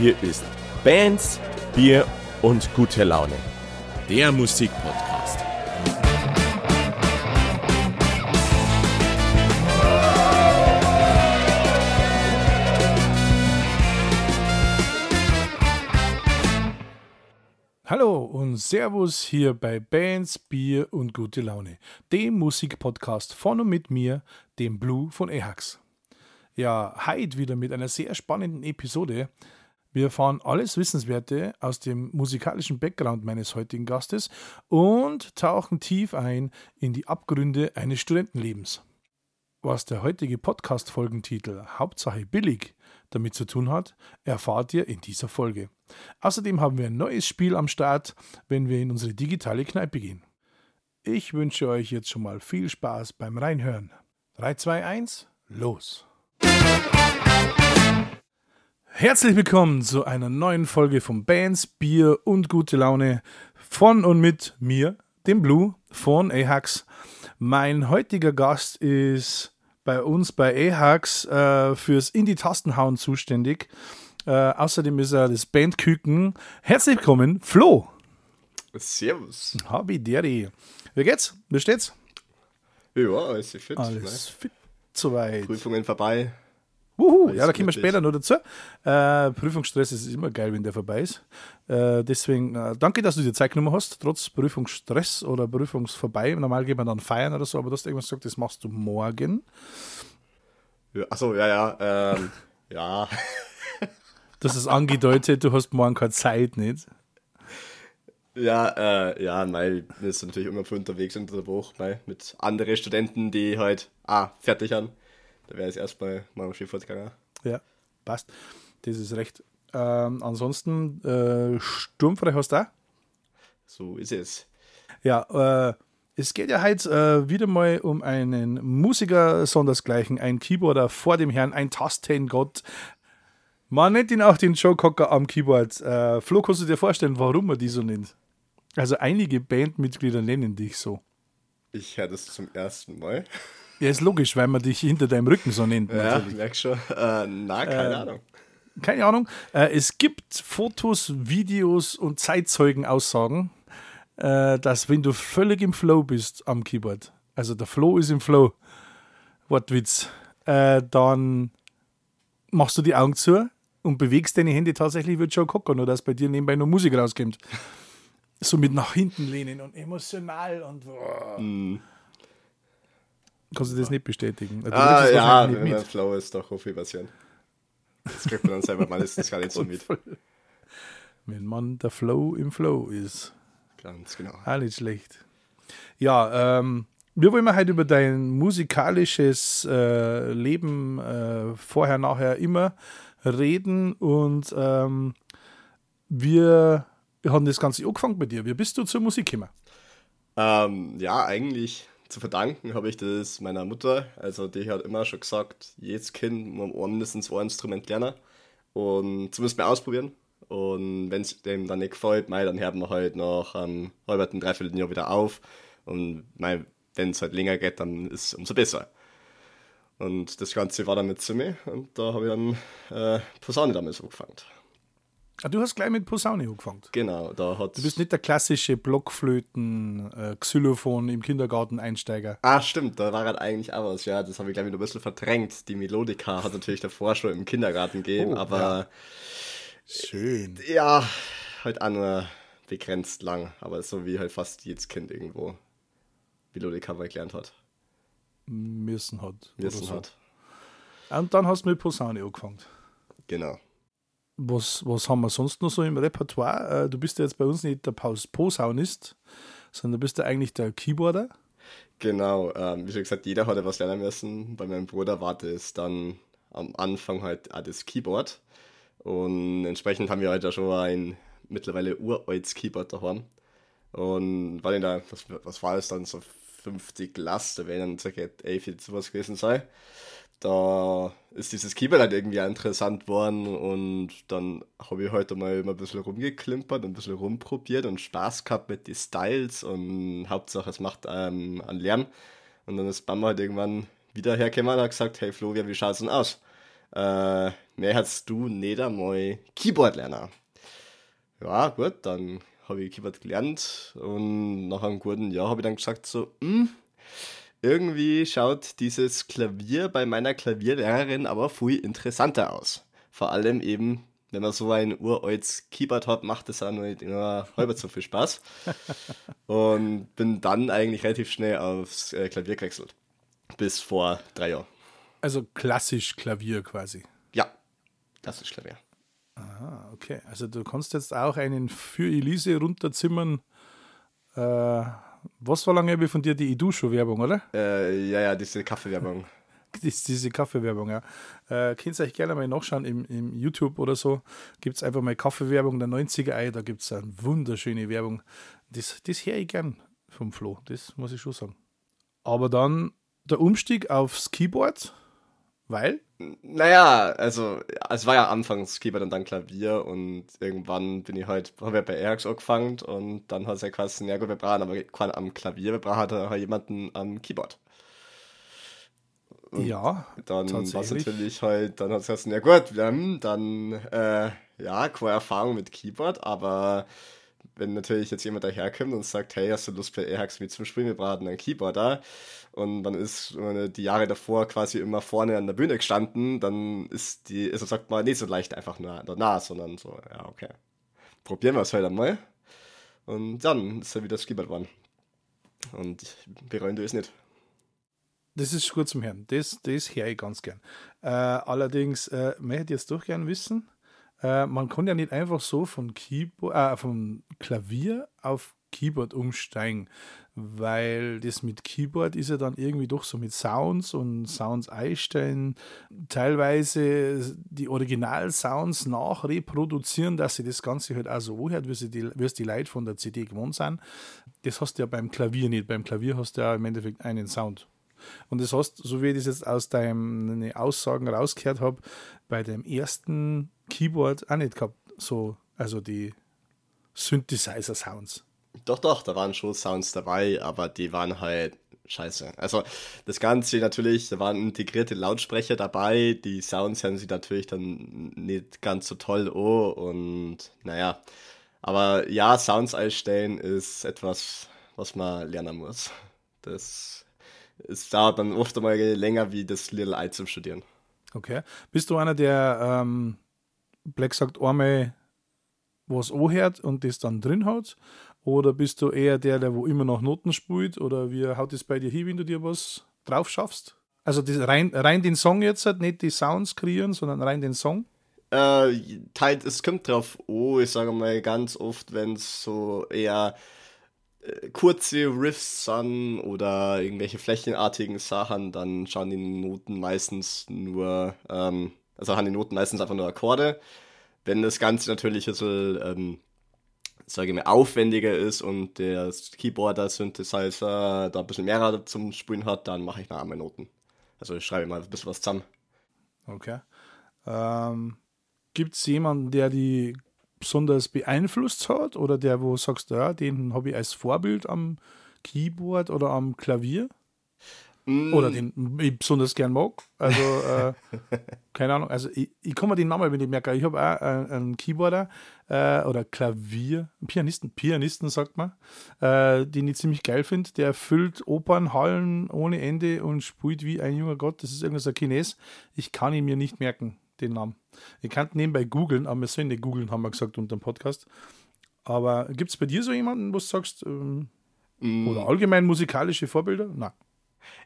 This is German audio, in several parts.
Hier ist Bands, Bier und gute Laune. Der Musikpodcast. Hallo und Servus hier bei Bands, Bier und gute Laune, dem Musikpodcast von und mit mir, dem Blue von Ehax. Ja, heute wieder mit einer sehr spannenden Episode. Wir erfahren alles Wissenswerte aus dem musikalischen Background meines heutigen Gastes und tauchen tief ein in die Abgründe eines Studentenlebens. Was der heutige Podcast-Folgentitel Hauptsache billig damit zu tun hat, erfahrt ihr in dieser Folge. Außerdem haben wir ein neues Spiel am Start, wenn wir in unsere digitale Kneipe gehen. Ich wünsche euch jetzt schon mal viel Spaß beim Reinhören. 3, 2, 1, los! Herzlich willkommen zu einer neuen Folge von Bands, Bier und gute Laune von und mit mir, dem Blue von Ahax. Mein heutiger Gast ist bei uns bei Ahax äh, fürs Indie-Tastenhauen zuständig. Äh, außerdem ist er das Bandküken. Herzlich willkommen, Flo. Servus. Habi Deri. Wie geht's? Wie steht's? Ja, alles fit. Alles ne? fit soweit. Prüfungen vorbei. Wuhu, ja, da kommen wir später noch dazu. Äh, Prüfungsstress ist immer geil, wenn der vorbei ist. Äh, deswegen äh, danke, dass du dir Zeit genommen hast, trotz Prüfungsstress oder Prüfungsvorbei. Normal geht man dann feiern oder so, aber du hast irgendwas gesagt, das machst du morgen. Ja, achso, ja, ja. Ähm, ja. Das ist angedeutet, du hast morgen keine Zeit, nicht? Ja, äh, ja, weil wir sind natürlich immer viel unterwegs unter der Woche, mit anderen Studenten, die halt ah, fertig haben. Da wäre ich erstmal mal am Schiff gegangen. Ja, passt. Das ist recht. Ähm, ansonsten, äh, sturmfrei hast du auch? So ist es. Ja, äh, es geht ja heute äh, wieder mal um einen Musiker sondersgleichen, ein Keyboarder vor dem Herrn, ein Tastengott. Man nennt ihn auch den Joe Cocker am Keyboard. Äh, Flo, kannst du dir vorstellen, warum man die so nennt? Also einige Bandmitglieder nennen dich so. Ich höre das zum ersten Mal. Ja, ist logisch, weil man dich hinter deinem Rücken so nennt. Ja, natürlich. merk schon. Äh, na, keine Ahnung. Keine Ahnung. Äh, es gibt Fotos, Videos und Zeitzeugenaussagen, äh, dass wenn du völlig im Flow bist am Keyboard, also der Flow ist im Flow, Wortwitz, äh, dann machst du die Augen zu und bewegst deine Hände tatsächlich wie Joe Cocker, nur dass bei dir nebenbei noch Musik rauskommt. So mit nach hinten lehnen und emotional und. boah. Kannst du das nicht bestätigen? Du Ah, ja, wenn nicht man Flow ist, doch auf Version. Das kriegt man dann selber meistens gar nicht so mit. Wenn man der Flow im Flow ist. Ganz genau. Auch nicht schlecht. Ja, ähm, wir wollen mal heute über dein musikalisches äh, Leben äh, vorher, nachher immer reden und ähm, wir haben das Ganze angefangen bei dir. Wie bist du zur Musik gekommen? Ähm, ja, eigentlich zu verdanken habe ich das meiner Mutter. Also die hat immer schon gesagt, jedes Kind muss mindestens ein Instrument lernen und zumindest mal ausprobieren. Und wenn es dem dann nicht gefällt, mei, dann hören wir halt nach einem halben, dreiviertel Jahr wieder auf. Und wenn es halt länger geht, dann ist es umso besser. Und das Ganze war dann mit zu mir und da habe ich dann äh, Posaune damals angefangen. Ah, du hast gleich mit Posaune angefangen. Genau, da hat Du bist nicht der klassische Blockflöten, äh, Xylophon im Kindergarten Einsteiger. Ah, stimmt, da war halt eigentlich auch was, ja, das habe ich glaube ich noch ein bisschen verdrängt. Die Melodika hat natürlich davor schon im Kindergarten gegeben, Oh, aber Schön. ja. halt auch nur begrenzt lang, aber so wie halt fast jedes Kind irgendwo Melodika mal gelernt hat, Müssen hat. wissen so. hat. Und dann hast du mit Posaune angefangen. Genau. Was, was haben wir sonst noch so im Repertoire? Äh, Du bist ja jetzt bei uns nicht der Posaunist, sondern du bist ja eigentlich der Keyboarder. Genau, ähm, wie schon gesagt, jeder hat ja was lernen müssen. Bei meinem Bruder war das dann am Anfang halt auch das Keyboard. Und entsprechend haben wir halt auch schon ein mittlerweile uraltes Keyboard daheim. Und war denn da, was, was war das dann, so 50 Last, werden dann circa 11 oder sowas gewesen sein. Da ist dieses Keyboard halt irgendwie interessant worden und dann habe ich heute mal immer ein bisschen rumgeklimpert und ein bisschen rumprobiert und Spaß gehabt mit den Styles und Hauptsache es macht ähm, einen Lärm. Und dann ist Mama halt irgendwann wieder hergekommen und hat gesagt, hey Flo, wie schaut's denn aus? äh, mehr hast du nicht einmal Keyboard lernen. Ja, gut, dann habe ich Keyboard gelernt und nach einem guten Jahr habe ich dann gesagt so, hm, irgendwie schaut dieses Klavier bei meiner Klavierlehrerin aber viel interessanter aus. Vor allem eben, wenn man so ein uraltes Keyboard hat, macht das auch nicht immer halb so viel Spaß. und bin dann eigentlich relativ schnell aufs äh, Klavier gewechselt. Bis vor drei Jahren. Also klassisch Klavier quasi. Ja, klassisch Klavier. Ah, okay. Also du kannst jetzt auch einen für Elise runterzimmern. Äh, was war lange von dir die Idusho-Werbung, oder? Äh, ja, ja, diese Kaffeewerbung. Diese Kaffeewerbung, ja. Äh, könnt ihr euch gerne mal nachschauen im, im YouTube oder so. Gibt es einfach mal Kaffeewerbung der 90er Ei, da gibt es eine wunderschöne Werbung. Das, das höre ich gern vom Flo, das muss ich schon sagen. Aber dann der Umstieg aufs Keyboard, weil? Naja, also es war ja anfangs Keyboard und dann Klavier und irgendwann bin ich halt, habe ich bei Airx angefangen und dann hat es ja quasi, ja gut, wir brauchen aber keinen am Klavier, wir brauchen halt jemanden am Keyboard. Und ja, dann war es natürlich halt, dann hat es gesagt, ja gut, wir haben dann, äh, ja, keine Erfahrung mit Keyboard, aber wenn natürlich jetzt jemand daherkommt und sagt, hey, hast du Lust bei Airhacks mit zum wir brauchen einen Keyboarder und man ist die Jahre davor quasi immer vorne an der Bühne gestanden, dann ist die, also sagt man nicht so leicht einfach nur danach, sondern so, ja, okay, probieren wir es halt einmal und dann ist er wieder das Keyboard geworden und bereuen du es nicht. Das ist gut zum Hören. Das, das höre ich ganz gern. Äh, allerdings äh, möchte ich jetzt doch gern wissen, äh, man kann ja nicht einfach so von Keyboard, äh, vom Klavier auf Keyboard umsteigen, weil das mit Keyboard ist ja dann irgendwie doch so mit Sounds und Sounds einstellen, teilweise die Original-Sounds nachreproduzieren, dass sie das Ganze halt auch so hört, wie, sie die, wie es die Leute von der CD gewohnt sind. Das hast du ja beim Klavier nicht. Beim Klavier hast du ja im Endeffekt einen Sound. Und das hast, so wie ich das jetzt aus deinen Aussagen rausgehört habe, bei dem ersten Keyboard auch nicht gehabt. So, also die Synthesizer-Sounds. Doch, doch, da waren schon Sounds dabei, aber die waren halt scheiße. Also das Ganze natürlich, da waren integrierte Lautsprecher dabei, die Sounds haben sie natürlich dann nicht ganz so toll oh und naja. Aber ja, Sounds einstellen ist etwas, was man lernen muss. Das es dauert dann oft einmal länger wie das Little Eye zum Studieren. Okay. Bist du einer, der ähm, Black sagt einmal was anhört und das dann drin hat? Oder bist du eher der, der wo immer noch Noten spielt? Oder wie haut es bei dir hin, wenn du dir was drauf schaffst? Also das, rein, rein den Song jetzt, nicht die Sounds kreieren, sondern rein den Song? Äh, halt, es kommt drauf oh, ich sage mal ganz oft, wenn es so eher kurze Riffs sind oder irgendwelche flächenartigen Sachen, dann schauen die Noten meistens nur, ähm, also haben die Noten meistens einfach nur Akkorde. Wenn das Ganze natürlich ein bisschen, ähm, sage ich mal, aufwendiger ist und der Keyboarder, Synthesizer da ein bisschen mehr zum Spielen hat, dann mache ich noch einmal Noten. Also ich schreibe mal ein bisschen was zusammen. Okay. Ähm, Gibt es jemanden, der die besonders beeinflusst hat oder der, wo sagst, ja, den habe ich als Vorbild am Keyboard oder am Klavier? Mm. Oder den ich besonders gern mag. Also, äh, keine Ahnung. Also, ich, ich kann mir den Namen nicht merken. Ich habe auch einen, einen Keyboarder äh, oder Klavier, Pianisten, Pianisten sagt man, äh, den ich ziemlich geil finde. Der füllt Opernhallen ohne Ende und spielt wie ein junger Gott. Das ist irgendwas ein Chines. Ich kann ihn mir nicht merken den Namen. Ihr könnt nebenbei googeln, aber wir sollen nicht googeln, haben wir gesagt unter dem Podcast. Aber gibt es bei dir so jemanden, wo du sagst, ähm, mm. oder allgemein musikalische Vorbilder? Nein.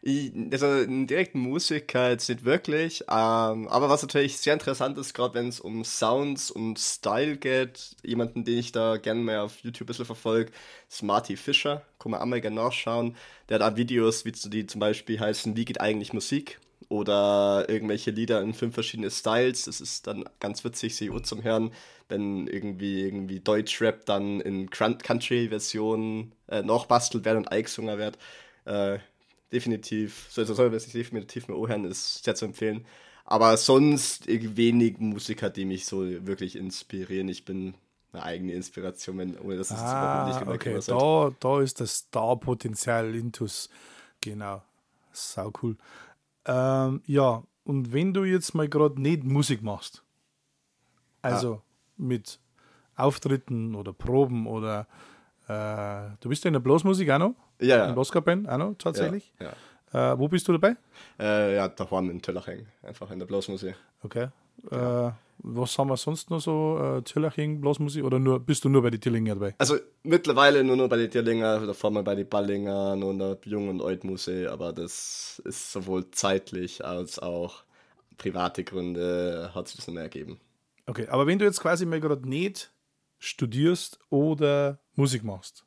Ich, also einen direkten Musiker jetzt nicht wirklich, ähm, aber was natürlich sehr interessant ist, gerade wenn es um Sounds und Style geht, jemanden, den ich da gerne mal auf YouTube ein bisschen verfolge, ist Marty Fischer, kann man einmal gerne nachschauen. Der hat auch Videos, wie die zum Beispiel heißen, wie geht eigentlich Musik? Oder irgendwelche Lieder in fünf verschiedene Styles. Das ist dann ganz witzig, sie zum Hören, wenn irgendwie, irgendwie Deutschrap dann in Country-Versionen äh, noch bastelt wird und eingesungen wird. Äh, definitiv, also soll man sich definitiv mal hören, ist sehr zu empfehlen. Aber sonst wenig Musiker, die mich so wirklich inspirieren. Ich bin eine eigene Inspiration, wenn, ohne dass es ah, nicht okay. da, da ist das Star-Potenzial Intus. Genau. Sau cool. Ähm, ja, und wenn du jetzt mal gerade nicht Musik machst, also mit Auftritten oder Proben oder äh, du bist ja in der Blasmusik auch noch? Ja, ja. In Blaskapellen auch noch tatsächlich? Ja, Äh, wo bist du dabei? ja. Äh, ja daheim in Tüllaching, einfach in der Blasmusik. Okay. Äh, was haben wir sonst noch so? Äh, Tillaching, Blasmusik oder nur, bist du nur bei den Tillinger dabei? Also mittlerweile nur noch bei den Tierlinger, davor mal bei den Ballingern und der Jung- und Altmusik, aber das ist sowohl zeitlich als auch private Gründe hat sich das nicht mehr ergeben. Okay, aber wenn du jetzt quasi mal gerade nicht studierst oder Musik machst,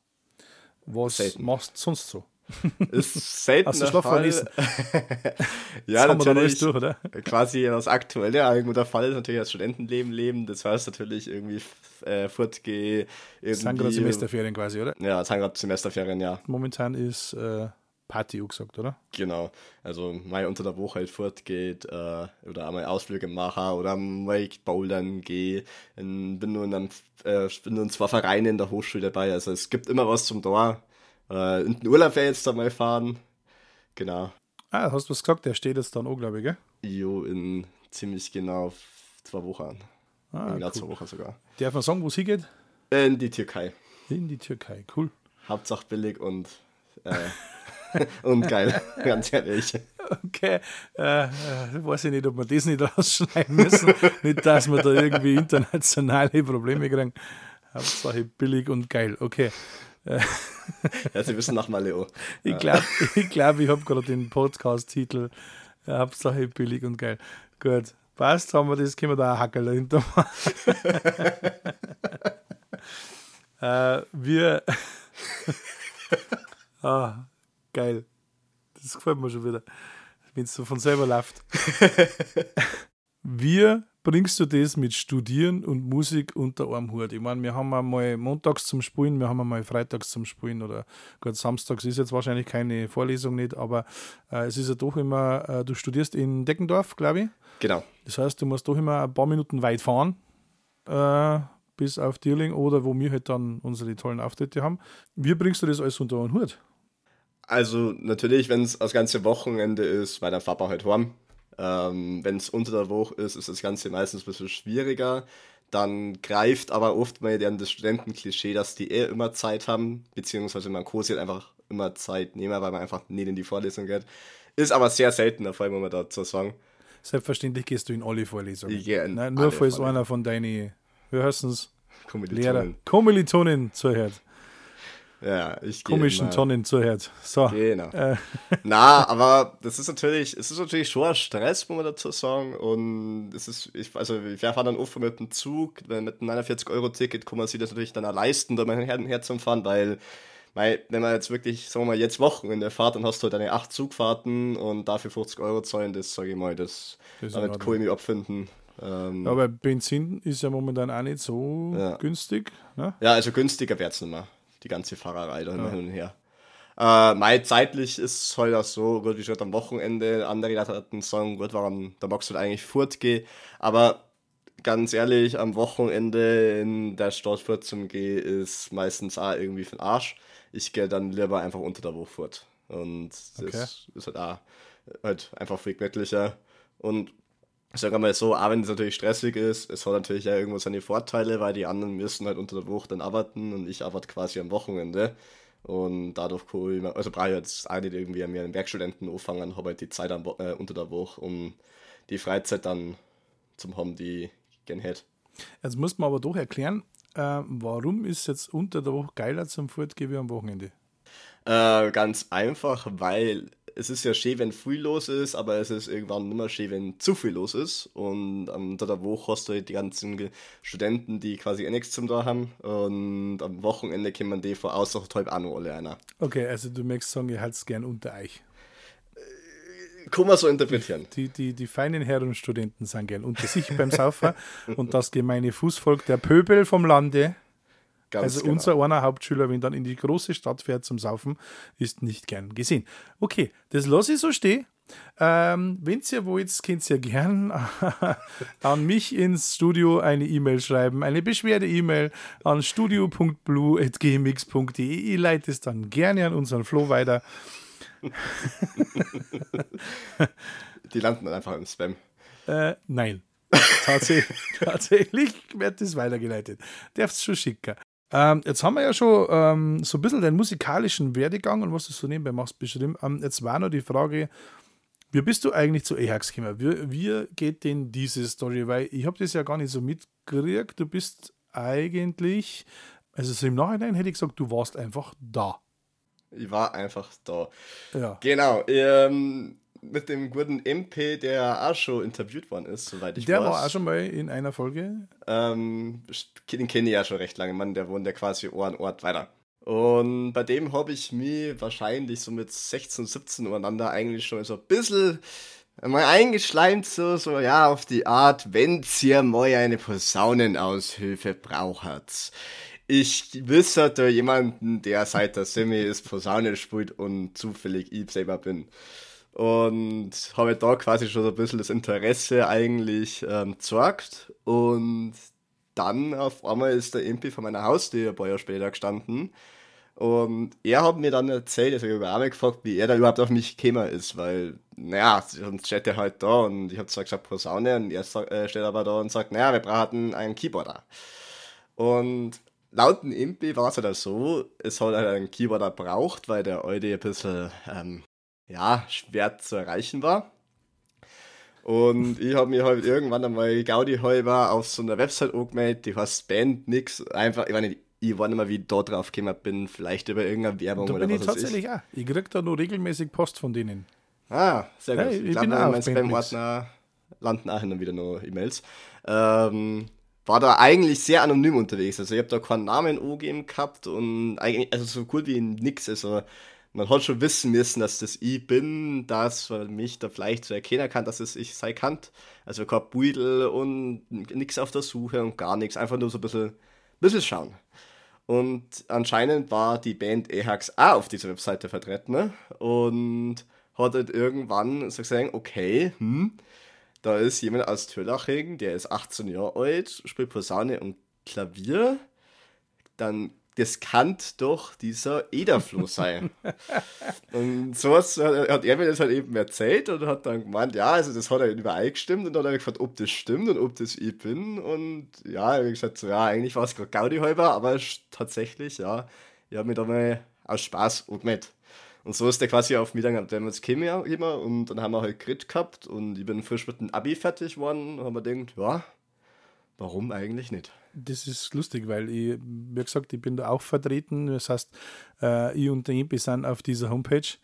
was Selten. machst du sonst so? Ist selten Hast du der Schlaf Fall. vergessen? ja, alles natürlich. durch, oder? Quasi das aktuelle irgendwo der Fall ist natürlich das Studentenleben leben. Das heißt natürlich irgendwie äh, fortgehe, Das sind gerade irgendwie. Semesterferien quasi, oder? Ja, das sind gerade Semesterferien, ja. Momentan ist äh, Party gesagt, oder? Genau. Also mal unter der Woche halt fortgeht äh, oder einmal Ausflüge mache oder mal bouldern gehe. Bin nur in einem, äh, bin nur in zwei Vereinen in der Hochschule dabei. Also es gibt immer was zum Tor. Äh, in den Urlaub ich jetzt da mal fahren. Genau. Ah, hast du was gesagt? Der steht jetzt dann auch, glaube ich, gell? Jo, in ziemlich genau zwei Wochen. Ah, genau cool. zwei Wochen sogar. Darf man sagen, wo es hingeht? In die Türkei. In die Türkei. Cool. Hauptsache billig und, äh, und geil, ganz ehrlich. Okay, äh, äh, weiß ich nicht, ob wir das nicht rausschneiden müssen. nicht, dass wir da irgendwie internationale Probleme kriegen. Hauptsache billig und geil. Okay. Ja, Sie wissen nach Maleo. Ich glaube, ich, glaub, ich habe gerade den Podcast-Titel äh, Hauptsache billig und geil. Gut. Passt, haben wir das, können wir da ein Hackerl dahinter machen. äh, wir. ah, geil. Das gefällt mir schon wieder. Wenn es so von selber läuft. Wie bringst du das mit Studieren und Musik unter einem Hut? Ich meine, wir haben einmal montags zum Spielen, wir haben einmal freitags zum Spielen oder gut, samstags ist jetzt wahrscheinlich keine Vorlesung nicht, aber äh, es ist ja doch immer, äh, du studierst in Deckendorf, glaube ich. Genau. Das heißt, du musst doch immer ein paar Minuten weit fahren äh, bis auf Dierling oder wo wir halt dann unsere tollen Auftritte haben. Wie bringst du das alles unter einen Hut? Also natürlich, wenn es das ganze Wochenende ist, weil der Papa halt warm. Ähm, wenn es unter der Woche ist, ist das Ganze meistens ein bisschen schwieriger. Dann greift aber oft mal dann das Studentenklischee, dass die eh immer Zeit haben, beziehungsweise man Kursi halt einfach immer Zeit nehmen, weil man einfach nicht in die Vorlesung geht. Ist aber sehr selten der Fall, muss man dazu sagen. Selbstverständlich gehst du in alle Vorlesungen. Ich gehe in Nein, nur falls einer von deinen, wie heißt es, Lehrer, Kommilitonen. Kommilitonen zuhört. Ja, ich Komischen Tonnen zuhört. So. Genau. Äh, Na, aber das ist natürlich, es ist natürlich schon ein Stress, muss man dazu sagen. Und es ist, ich, also ich fahre dann oft mit dem Zug, weil mit einem 49-Euro-Ticket kann man sich das natürlich dann auch leisten, da mal her, herzufahren, weil, weil, wenn man jetzt wirklich, sagen wir mal, jetzt Wochenende fährt, dann hast du halt deine acht Zugfahrten und dafür 50 Euro zahlen, das sage ich mal, das, Das damit in kann ich mich abfinden. Ähm, aber Benzin ist ja momentan auch nicht so Ja. günstig. Ne? Ja, also günstiger wird's nicht mehr. Die ganze Fahrerei da immer hin und her. Äh, mei, zeitlich ist es halt auch so, gut, wie gesagt, am Wochenende, andere Leute hatten sagen, gut, warum, da magst du halt eigentlich fortgehen, aber ganz ehrlich, am Wochenende in der Stadt fort zum Gehen ist meistens auch irgendwie für den Arsch. Ich gehe dann lieber einfach unter der Woche fort. Und das Okay. ist halt auch halt einfach viel gemütlicher. Und ich sage mal so, auch wenn es natürlich stressig ist, es hat natürlich ja irgendwo seine Vorteile, weil die anderen müssen halt unter der Woche dann arbeiten und ich arbeite quasi am Wochenende. Und dadurch kann ich, also brauche ich jetzt auch nicht irgendwie an mir einen Werkstudenten anfangen, habe halt die Zeit am, äh, unter der Woche, um die Freizeit dann zum haben, die ich gerne hätte. Jetzt muss man aber doch erklären, äh, warum ist jetzt unter der Woche geiler zum Fortgehen wie am Wochenende? Äh, ganz einfach, weil es ist ja schön, wenn viel los ist, aber es ist irgendwann mehr schön, wenn zu viel los ist. Und am unter der Woche hast du halt die ganzen Studenten, die quasi eh nichts zum da haben. Und am Wochenende kommen die von außerhalb auch noch alle einer. Okay, also du möchtest sagen, ihr haltet es gern unter euch. Kann man so interpretieren. Die, die, die feinen Herren Studenten sind gern unter sich beim Saufen und das gemeine Fußvolk, der Pöbel vom Lande, Ganz also genau. unser einer Hauptschüler, wenn dann in die große Stadt fährt zum Saufen, ist nicht gern gesehen. Okay, das lasse ich so stehen. Ähm, Wenn ihr wollt, könnt ihr gern an mich ins Studio eine E-Mail schreiben, eine Beschwerde-E-Mail an studio.blue.gmx.de. Ich leite es dann gerne an unseren Flo weiter. Die landen dann einfach im Spam. Äh, nein. tatsächlich, tatsächlich wird das weitergeleitet. Darfst schon schicken. Ähm, jetzt haben wir ja schon ähm, so ein bisschen den musikalischen Werdegang und was du so nebenbei machst beschrieben. Ähm, jetzt war noch die Frage, wie bist du eigentlich zu Ajax gekommen? Wie, wie geht denn diese Story? Weil ich habe das ja gar nicht so mitgekriegt. Du bist eigentlich, also so im Nachhinein hätte ich gesagt, du warst einfach da. Ich war einfach da. Ja. Genau. Ähm, mit dem guten MP, der auch schon interviewt worden ist, soweit ich Der weiß. war auch schon mal in einer Folge. Ähm, den kenne ich ja schon recht lange, Mann, der wohnt ja quasi Ohr an Ort weiter. Und bei dem habe ich mich wahrscheinlich so mit 16, 17 umeinander eigentlich schon so ein bisschen mal eingeschleimt, so, so, ja, auf die Art, wenn's hier mal eine Posaunenaushilfe braucht. Ich wüsste da jemanden, der seit der Semi ist Posaune spielt und zufällig ich selber bin. Und habe da quasi schon so ein bisschen das Interesse eigentlich ähm, gezeigt. Und dann auf einmal ist der MP von meiner Haustür ein paar Jahre später gestanden. Und er hat mir dann erzählt, also ich habe auch mal gefragt, wie er da überhaupt auf mich gekommen ist, weil, naja, sonst steht er halt da und ich habe zwar gesagt Posaune und er äh, steht aber da und sagt, naja, wir brauchen einen Keyboarder. Und laut dem MP war es halt so, es hat halt einen Keyboarder braucht, weil der alte ein bisschen, ähm, ja, schwer zu erreichen war. Und ich habe mir halt irgendwann einmal Gaudi halber auf so einer Website angemeldet, die heißt Band nix, einfach, ich meine, ich war nicht mehr, wie ich da drauf gekommen bin, vielleicht über irgendeine Werbung Da oder bin ich was weiß ich. tatsächlich auch. Ich krieg da nur regelmäßig Post von denen. Ah, sehr gut. Ja, ich ich bin glaube, auch in auf meinem Bandmix. Spam-Ordner landen auch hin und wieder noch E-Mails. Ähm, war da eigentlich sehr anonym unterwegs. Also ich habe da keinen Namen angegeben gehabt und eigentlich, also so cool wie nix. Also man hat schon wissen müssen, dass das ich bin, dass man mich da vielleicht so erkennen kann, dass es ich sei kann. Also kein Beutel und nix auf der Suche und gar nichts. Einfach nur so ein bisschen, bisschen schauen. Und anscheinend war die Band Ehax auch auf dieser Webseite vertreten ne? und hat halt irgendwann so gesagt, okay, hm, da ist jemand aus Töllaching, der ist 18 Jahre alt, spielt Posaune und Klavier, dann das kann doch dieser Ederfloh sein. und so was hat er mir das halt eben erzählt und hat dann gemeint, ja, also das hat er übereingestimmt und dann hat er gefragt, ob das stimmt und ob das ich bin und ja, er hat gesagt, so, ja, eigentlich war es gerade Gaudi halber, aber tatsächlich, ja, ich habe mich da mal aus Spaß angemeldet. Und so ist der quasi auf mich dann damals gekommen immer und dann haben wir halt Grid gehabt und ich bin frisch mit dem Abi fertig geworden und haben wir gedacht, ja, warum eigentlich nicht? Das ist lustig, weil ich, wie gesagt, ich bin da auch vertreten. Das heißt, äh, ich und der Impi sind auf dieser Homepage.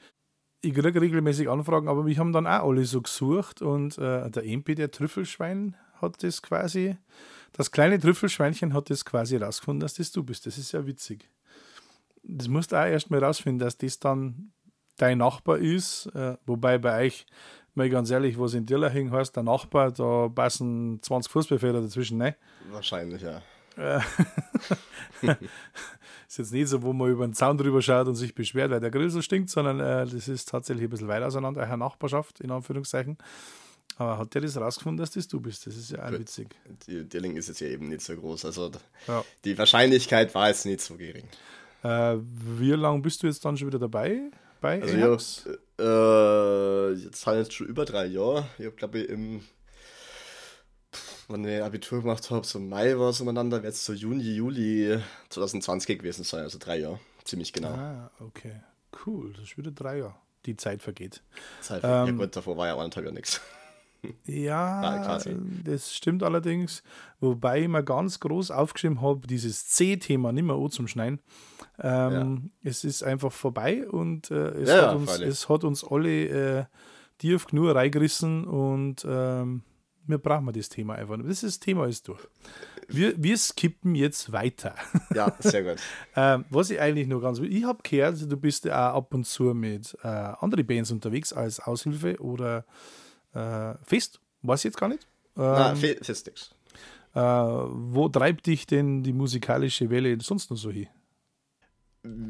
Ich kriege regelmäßig Anfragen, aber wir haben dann auch alle so gesucht und äh, der Impi, der Trüffelschwein, hat das quasi, das kleine Trüffelschweinchen hat das quasi rausgefunden, dass das du bist. Das ist ja witzig. Das musst du auch erst mal rausfinden, dass das dann dein Nachbar ist, äh, wobei bei euch, mal ganz ehrlich, was in Dirlaching heißt, der Nachbar, da passen 20 Fußballfelder dazwischen, ne? Wahrscheinlich, ja. ist jetzt nicht so, wo man über den Zaun drüber schaut und sich beschwert, weil der Grill so stinkt, sondern äh, das ist tatsächlich ein bisschen weit auseinander, eine Nachbarschaft, in Anführungszeichen. Aber hat der das rausgefunden, dass das du bist? Das ist ja auch witzig. Die Dirling ist jetzt ja eben nicht so groß, also Ja. die Wahrscheinlichkeit war jetzt nicht so gering. Äh, wie lange bist du jetzt dann schon wieder dabei? Bei Also Ajax? Äh, jetzt halt jetzt schon über drei Jahre. Ich habe glaube ich im, wann ich Abitur gemacht habe, so im Mai war es umeinander, wird es so Juni, Juli 2020 gewesen sein, also drei Jahre, ziemlich genau. Ah, okay. Cool, das ist wieder drei Jahre. Die Zeit vergeht. Zeit, ja Ähm, gut, davor war ja anderthalb Jahre nichts. Ja, Ja, das stimmt allerdings. Wobei ich mir ganz groß aufgeschrieben habe, dieses C-Thema nicht mehr an zum Schneiden. Ähm, Es ist einfach vorbei und äh, es, Ja, hat ja, uns, es hat uns alle äh, tief genug reingerissen und ähm, wir brauchen das Thema einfach nicht. Das, ist, das Thema ist durch. Wir, wir skippen jetzt weiter. Ja, sehr gut. Ähm, was ich eigentlich nur ganz ich habe gehört, du bist ja auch ab und zu mit äh, anderen Bands unterwegs als Aushilfe oder äh, fest, weiß ich jetzt gar nicht. Ähm, fe- fest nix. äh, wo treibt dich denn die musikalische Welle sonst noch so hin?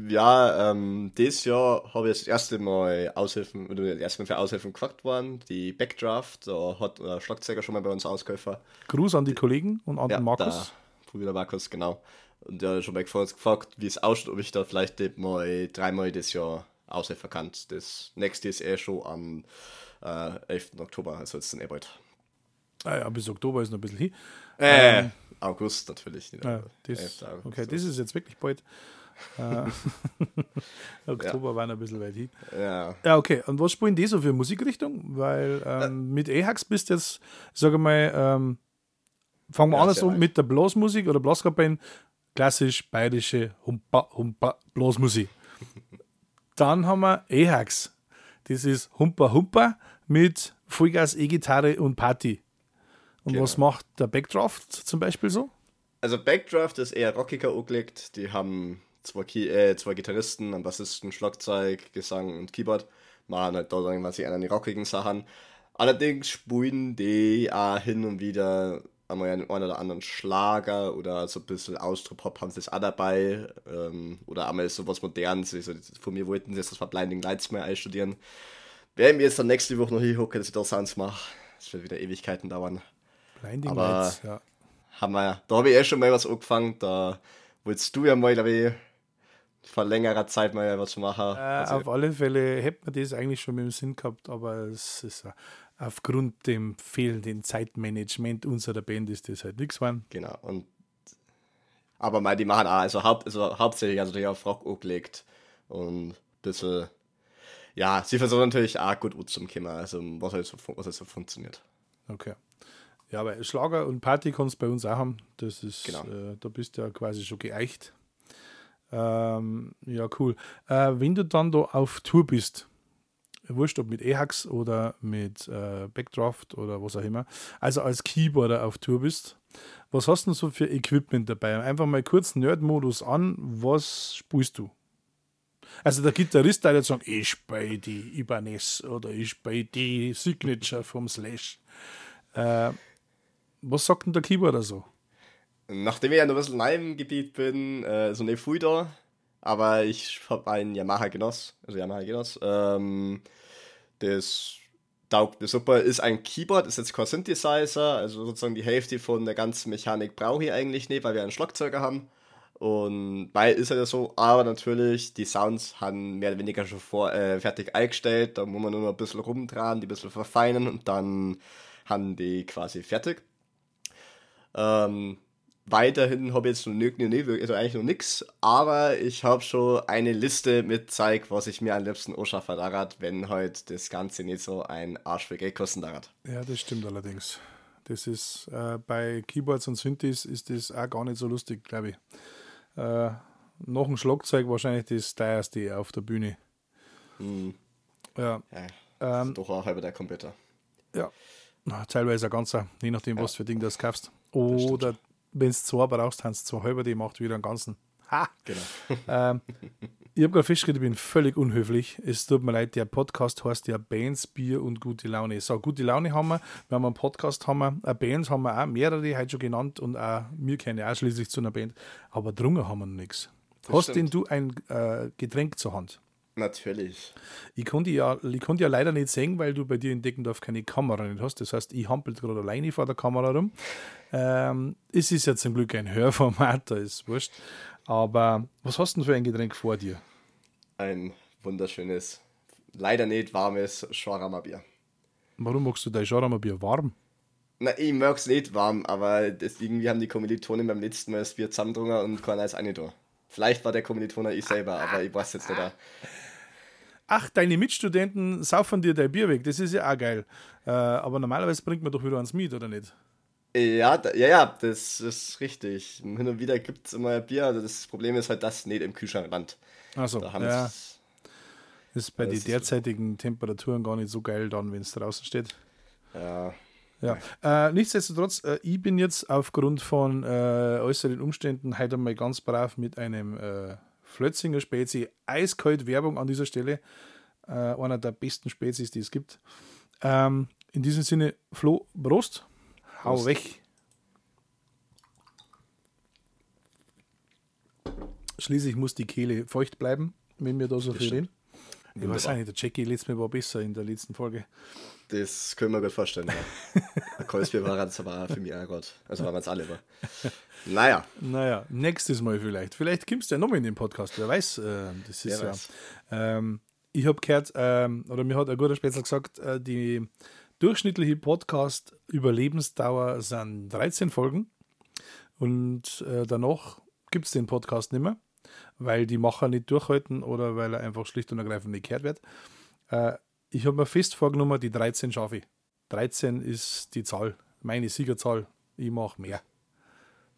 Ja, ähm, dieses Jahr habe ich das erste Mal Aushilfen, oder das erste Mal für Aushilfen gefragt worden, die Backdraft, da hat der Schlagzeuger schon mal bei uns ausgeholfen. Gruß an die Kollegen und an Ja, den Markus. Der Bruder Markus, genau. Und der hat schon mal gefragt, gefragt, wie es ausschaut, ob ich da vielleicht mal dreimal das Jahr aushelfen kann. Das nächste ist eh schon am äh, 11. Oktober, also jetzt in eh bald. Ah ja, bis Oktober ist noch ein bisschen hin. Äh, ähm, August natürlich. Nicht, ja, das, okay, das ist jetzt wirklich bald. Äh, Oktober ja. war noch ein bisschen weit hin. Ja. Ja, okay. Und was spielen die so für Musikrichtung? Weil ähm, äh. mit EHAX bist du jetzt, sage mal, ähm, fangen wir ja, an so mit der Blasmusik oder Blaskapellen. Klassisch bayerische Humpa, Humpa, Blasmusik. Dann haben wir EHAX. Das ist Humpa Humpa mit Vollgas, E-Gitarre und Party. Und genau. was macht der Backdraft zum Beispiel so? Also Backdraft ist eher rockiger angelegt. Die haben zwei, äh, zwei Gitarristen, einen Bassisten, Schlagzeug, Gesang und Keyboard. Machen halt da irgendwann sie an die rockigen Sachen. Allerdings spielen die auch hin und wieder einmal einen oder anderen Schlager oder so ein bisschen Austropop haben sie das auch dabei. Ähm, oder einmal so was Modernes. Also von mir wollten sie jetzt das war Blinding Lights mal einstudieren. Werden wir jetzt dann nächste Woche noch hinhocken, dass ich da Sounds mache. Das wird wieder Ewigkeiten dauern. Blinding Aber Lights, ja. Haben wir, da habe ich eh schon mal was angefangen. Da wolltest du ja mal, glaube ich, vor längerer Zeit mal was machen. Äh, also, auf alle Fälle hätte man das eigentlich schon mit dem Sinn gehabt, aber es ist aufgrund dem fehlenden Zeitmanagement unserer Band ist das halt nichts geworden. Genau. Und aber mal die machen auch, also, haupt, also hauptsächlich also die auf Rock angelegt und ein bisschen ja, sie versuchen natürlich auch gut umzukommen, also was halt so, was halt so funktioniert. Okay. Ja, aber Schlager und Party kannst du bei uns auch haben. Das ist, genau. äh, da bist du ja quasi schon geeicht. Ähm, ja, cool. Äh, wenn du dann da auf Tour bist, wurscht ob mit EHAX oder mit äh, Backdraft oder was auch immer, also als Keyboarder auf Tour bist, was hast du denn so für Equipment dabei? Einfach mal kurz Nerd-Modus an, was spielst du? Also der Gitarrist hat jetzt sagen, ich spiele die Ibanez oder ich spiele die Signature vom Slash. Äh, was sagt denn der Keyboarder so? Nachdem ich ja noch ein bisschen neu im Gebiet bin, äh, so nicht viel da, aber ich habe einen Yamaha Genoss, also Yamaha Genoss, ähm, das taugt mir super, ist ein Keyboard, ist jetzt kein Synthesizer, also sozusagen die Hälfte von der ganzen Mechanik brauche ich eigentlich nicht, weil wir einen Schlagzeuger haben. Und bei ist er ja so, aber natürlich, die Sounds haben mehr oder weniger schon vor, äh, fertig eingestellt, da muss man nur noch ein bisschen rumdrehen, die ein bisschen verfeinern und dann haben die quasi fertig. Ähm, weiterhin habe ich jetzt noch nicht, also eigentlich noch nichts, aber ich habe schon eine Liste mit Zeug, was ich mir am liebsten anschaffen daran, wenn halt das Ganze nicht so ein Arsch für Geld kosten daran. Ja, das stimmt allerdings. Das ist äh, bei Keyboards und Synthes ist das auch gar nicht so lustig, glaube ich. Äh, noch ein Schlagzeug wahrscheinlich das teuerste auf der Bühne. Mhm. Ja. ja ähm, doch auch halber der Computer. Ja. Teilweise ein ganzer, je nachdem, ja. was für Ding du kaufst. Oder wenn du zwei brauchst, hast du zwei halber, die macht wieder einen ganzen. Ha! Genau. ähm, ich habe gerade festgestellt, ich bin völlig unhöflich. Es tut mir leid, der Podcast heißt ja Bands, Bier und gute Laune. So, gute Laune haben wir. Wir haben einen Podcast, haben wir, eine Bands haben wir auch, mehrere heute schon genannt und auch, wir kennen auch schließlich zu einer Band. Aber drungen haben wir noch nichts. Hast denn du ein äh, Getränk zur Hand? Natürlich. Ich konnte ja, ich konnte ja leider nicht sehen, weil du bei dir in Deckendorf keine Kamera nicht hast. Das heißt, ich hampel gerade alleine vor der Kamera rum. Ähm, es ist ja zum Glück ein Hörformat, da ist wurscht. Aber was hast du denn für ein Getränk vor dir? Ein wunderschönes, leider nicht warmes Schwarama-Bier. Warum magst du dein Schwarama-Bier warm? Na, ich mag es nicht warm, aber das, irgendwie haben die Kommilitonen beim letzten Mal das Bier zusammendrungen und keiner ist auch nicht da. Vielleicht war der Kommilitoner ich selber, aber ich weiß jetzt nicht. Ach, deine Mitstudenten saufen dir dein Bier weg, das ist ja auch geil. Äh, aber normalerweise bringt man doch wieder ans Miet, oder nicht? Ja, da, ja, ja, das ist richtig. Hin und wieder gibt es immer ein Bier. Also das Problem ist halt, dass nicht im Kühlschrank landet. Achso, ja. Ist bei den derzeitigen Temperaturen gar nicht so geil dann, wenn es draußen steht. Ja. Ja, äh, nichtsdestotrotz, äh, ich bin jetzt aufgrund von äh, äußeren Umständen heute mal ganz brav mit einem äh, Flötzinger Spezi, eiskalt Werbung an dieser Stelle, äh, einer der besten Spezies, die es gibt. Ähm, in diesem Sinne, Flo, Prost. Hau weg. Schließlich muss die Kehle feucht bleiben, wenn wir da so viel reden. Ich weiß auch nicht, der Jackie letztes Mal war besser in der letzten Folge. Das können wir gut vorstellen. Ja. der Kolsbier war aber für mich auch gut. Also waren wir es alle. Aber. Naja. Naja, nächstes Mal vielleicht. Vielleicht kommst du ja nochmal in den Podcast, wer weiß. Äh, das ist ja. Ähm, ich habe gehört, ähm, oder mir hat ein guter Spätzle gesagt, äh, die durchschnittliche Podcast-Überlebensdauer sind 13 Folgen. Und äh, danach gibt es den Podcast nicht mehr, weil die Macher nicht durchhalten oder weil er einfach schlicht und ergreifend nicht gehört wird. Äh, ich habe mir fest vorgenommen, die 13 schaffe ich. 13 ist die Zahl, meine Siegerzahl. Ich mache mehr.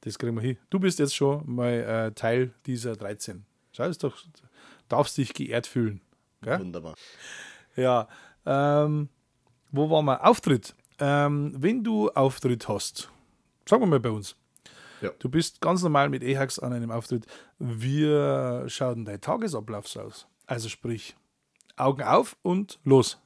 Das kriegen wir hin. Du bist jetzt schon mal äh, Teil dieser 13. Schau, ist doch, darfst dich geehrt fühlen. Gell? Wunderbar. Ja, ähm, wo war wir? Auftritt. Ähm, wenn du Auftritt hast, sagen wir mal bei uns. Ja. Du bist ganz normal mit EHAX an einem Auftritt. Wie schaut denn dein Tagesablauf aus? Also sprich, Augen auf und los.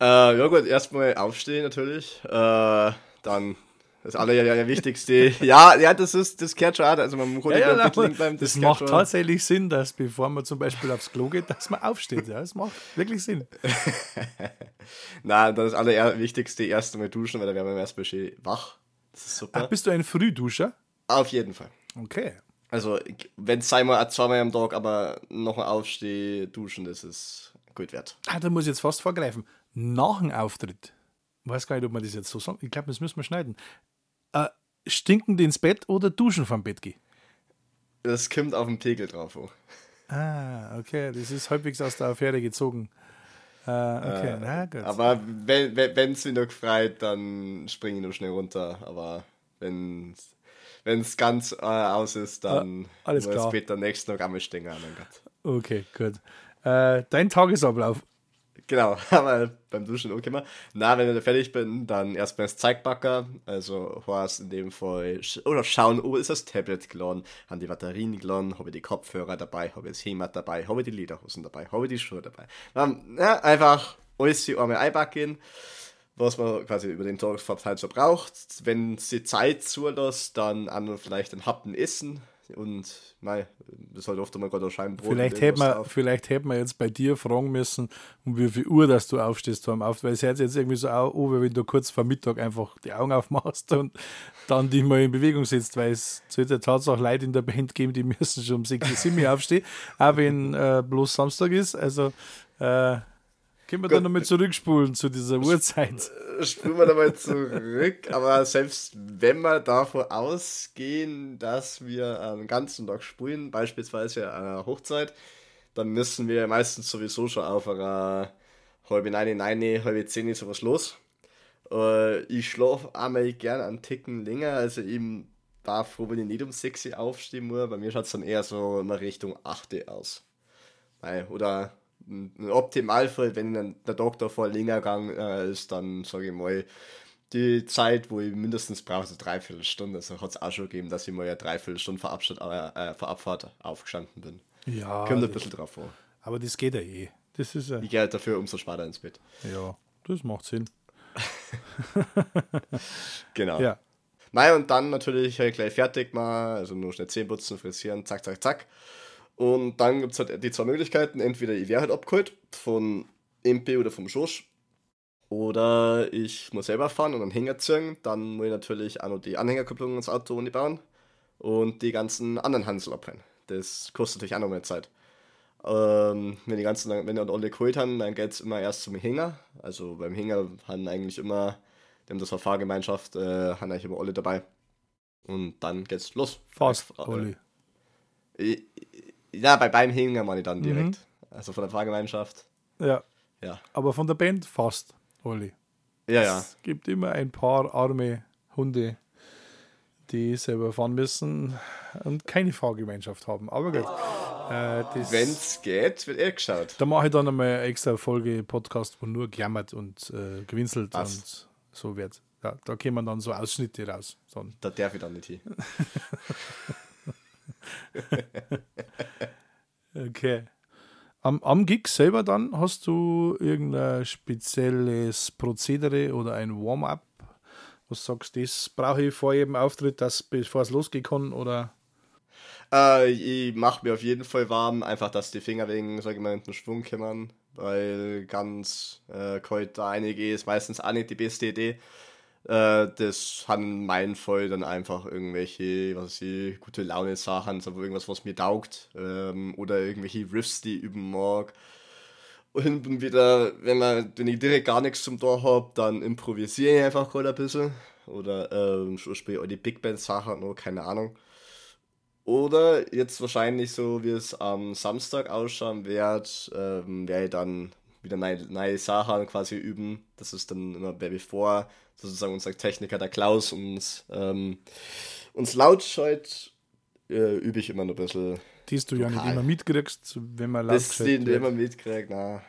Äh, ja gut, erstmal aufstehen natürlich. Äh, dann das Allerwichtigste. ja, ja, das ist, das gehört schon auch. Also man muss Ja, ja, nein, bleiben, das gehört macht schon. tatsächlich Sinn, dass bevor man zum Beispiel aufs Klo geht, dass man aufsteht. Ja, das macht wirklich Sinn. Nein, das Allerwichtigste erst einmal duschen, weil da werden wir erstmal schön wach. Das ist super. Ach, bist du ein Frühduscher? Auf jeden Fall. Okay. Also, wenn es einmal, zweimal am Tag, aber noch ein Aufsteh, duschen, das ist gut wert. Ah, da muss ich jetzt fast vorgreifen. Nach dem Auftritt, ich weiß gar nicht, ob man das jetzt so sagt, ich glaube, das müssen wir schneiden. Äh, stinken die ins Bett oder duschen vom Bett gehen? Das kommt auf den Pegel drauf. an. Ah, okay, das ist halbwegs aus der Affäre gezogen. Äh, okay, na gut. Aber wenn es wenn, noch gefreut, dann springe ich noch schnell runter. Aber wenn es ganz äh, aus ist, dann Ah, alles muss klar. später nächsten Tag einmal stehen. Mein Gott. okay, gut. Äh, dein Tagesablauf. Genau, aber beim Duschen okay mal. Na, wenn ich da fertig bin, dann erstmal das Zeigbacker, also heißt in dem Fall, oder schauen, oh, ist das Tablet geladen, haben die Batterien geladen, habe ich die Kopfhörer dabei, habe ich das Hämat dabei, habe ich die Lederhosen dabei, habe ich die Schuhe dabei. Dann, ja, einfach alles die einmal einbacken, was man quasi über den Tag verteilt so braucht. Wenn es die Zeit zulässt, dann an und vielleicht ein Happen essen und, mei, das halt oft einmal gerade ein Scheibenbrot. Vielleicht hätten, wir, drauf. vielleicht hätten wir jetzt bei dir fragen müssen, um wie viel Uhr dass du aufstehst beim Auftritt. Weil es hört jetzt irgendwie so auf, oh, wenn du kurz vor Mittag einfach die Augen aufmachst und dann dich mal in Bewegung setzt, weil es sollte ja Tatsache Leute in der Band geben, die müssen schon um 6 Uhr 7 Uhr aufstehen, auch wenn äh, bloß Samstag ist. Also äh, können wir dann Gut. nochmal zurückspulen zu dieser Uhrzeit. Springen wir da mal zurück, aber selbst wenn wir davon ausgehen, dass wir einen ganzen Tag spulen, beispielsweise an einer Hochzeit, dann müssen wir meistens sowieso schon auf einer halbe neun, neun, halbe zehn sowas los. Äh, ich schlafe einmal gern einen Ticken länger, also ich war froh, wenn ich nicht um 6 Uhr aufstehen muss. Bei mir schaut es dann eher so immer Richtung 8 Uhr aus. Oder im Optimalfall, wenn dann der Doktor vor länger gegangen äh, ist, dann sage ich mal, die Zeit, wo ich mindestens brauche, so dreiviertel Stunde. Also hat es auch schon gegeben, dass ich mal ja dreiviertel Stunde vor, Abstand, äh, äh, vor Abfahrt aufgestanden bin. Ja, Kommt ein bisschen drauf vor. aber das geht ja eh. Das ist ja, Ich gehe halt dafür umso später ins Bett. ja, das macht Sinn. Genau. Ja. Mei, und dann natürlich halt gleich fertig mal, also nur schnell Zähne putzen, frisieren, zack, zack, zack. Und dann gibt es halt die zwei Möglichkeiten. Entweder ich werde halt abgeholt von MP oder vom Schosch. Oder ich muss selber fahren und einen Hänger ziehen. Dann muss ich natürlich auch noch die Anhängerkupplung ins Auto und die bauen. Und die ganzen anderen Hansel abhängen. Das kostet natürlich auch noch mehr Zeit. Ähm, wenn die ganzen, wenn die alle geholt haben, dann geht es immer erst zum Hänger. Also beim Hänger haben eigentlich immer, die haben das Fahrgemeinschaft, äh, haben eigentlich immer alle dabei. Und dann geht's los. Fast, Äh, Olli. äh, Ja, bei beim Hänger meine ich dann Mhm. direkt. Also von der Fahrgemeinschaft. Ja, Ja. aber von der Band fast, Olli. Ja, ja. Es gibt immer ein paar arme Hunde, die selber fahren müssen und keine Fahrgemeinschaft haben. Aber gut. Äh, das, Wenn's geht, wird er geschaut. da mache ich dann einmal eine extra Folge Podcast, wo nur gejammert und äh, gewinselt Passt. und so wird. Ja, da kommen dann so Ausschnitte raus. Dann. Da darf ich dann nicht hin. Okay. Am, am Gig selber dann hast du irgendein spezielles Prozedere oder ein Warm-up, was du sagst, das brauche ich vor jedem Auftritt, dass bevor es losgehen kann oder Äh, ich mache mir auf jeden Fall warm, einfach dass die Finger wegen, den Schwung kommen, weil ganz äh, kalt da einige ist meistens auch nicht die beste Idee. Äh, das haben in meinem Fall dann einfach irgendwelche, was weiß ich, gute Laune Sachen, so irgendwas, was mir taugt. Ähm, oder irgendwelche Riffs, die ich üben mag. Und wieder, wenn, man, wenn ich direkt gar nichts zum Tor habe, dann improvisiere ich einfach gerade ein bisschen. Oder ähm, spiele auch die Big Band Sachen, noch, keine Ahnung. Oder jetzt wahrscheinlich so, wie es am Samstag ausschauen wird, ähm, werde ich dann wieder neue, neue Sachen quasi üben. Das ist dann immer bevor sozusagen unser Techniker, der Klaus, uns, ähm, uns laut scheut, äh, übe ich immer noch ein bisschen. Die du ja nicht immer mitkriegst, wenn man laut Das die du immer mitkriegst, na.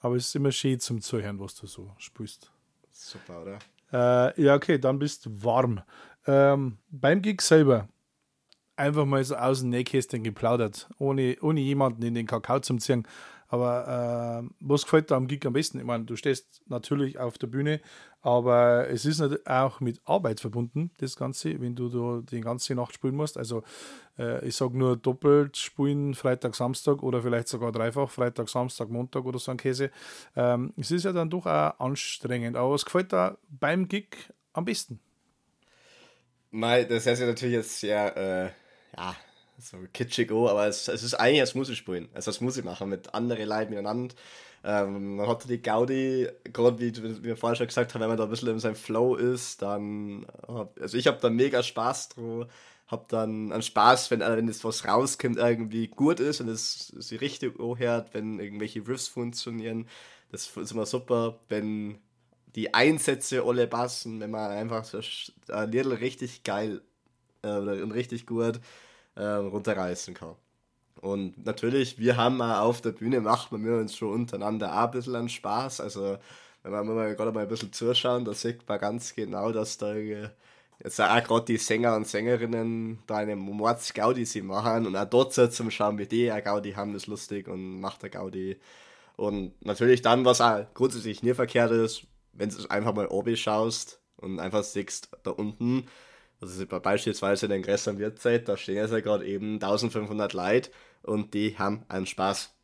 Aber es ist immer schön zum Zuhören, was du so spielst. Super, oder? Äh, ja, okay, dann bist du warm. Ähm, beim Gig selber einfach mal so aus dem Nähkästchen geplaudert, ohne, ohne jemanden in den Kakao zu ziehen. Aber äh, was gefällt dir am Gig am besten? Ich meine, du stehst natürlich auf der Bühne, aber es ist auch mit Arbeit verbunden, das Ganze, wenn du da die ganze Nacht spielen musst. Also äh, ich sage nur doppelt spielen, Freitag, Samstag oder vielleicht sogar dreifach, Freitag, Samstag, Montag oder so ein Käse. Ähm, es ist ja dann doch auch anstrengend. Aber was gefällt dir beim Gig am besten? Mei, das heißt ja natürlich jetzt sehr, äh, ja, so kitschig, oh, aber es, es ist eigentlich als Musik spielen, also als Musik machen mit anderen Leuten miteinander. Ähm, man hat die Gaudi, gerade wie, wie wir vorher schon gesagt haben, wenn man da ein bisschen in seinem Flow ist, dann, also ich habe da mega Spaß drauf, habe dann einen Spaß, wenn, wenn das was rauskommt, irgendwie gut ist und es sich richtig hört, wenn irgendwelche Riffs funktionieren, das ist immer super, wenn die Einsätze alle passen, wenn man einfach so ein Lied richtig geil äh, und richtig gut äh, runterreißen kann. Und natürlich, wir haben mal auf der Bühne, macht man uns schon untereinander auch ein bisschen an Spaß. Also, wenn wir mal gerade mal ein bisschen zuschauen, da sieht man ganz genau, dass da jetzt auch gerade die Sänger und Sängerinnen da eine Mordsgaudi sie machen und auch dort zum Schauen, wie die eine Gaudi haben, ist lustig und macht der Gaudi. Und natürlich dann, was auch grundsätzlich nie verkehrt ist, wenn du einfach mal oben schaust und einfach siehst, da unten, also beispielsweise in den Grässern Wirtzeit, da stehen ja gerade eben 1500 Leute und die haben einen Spaß.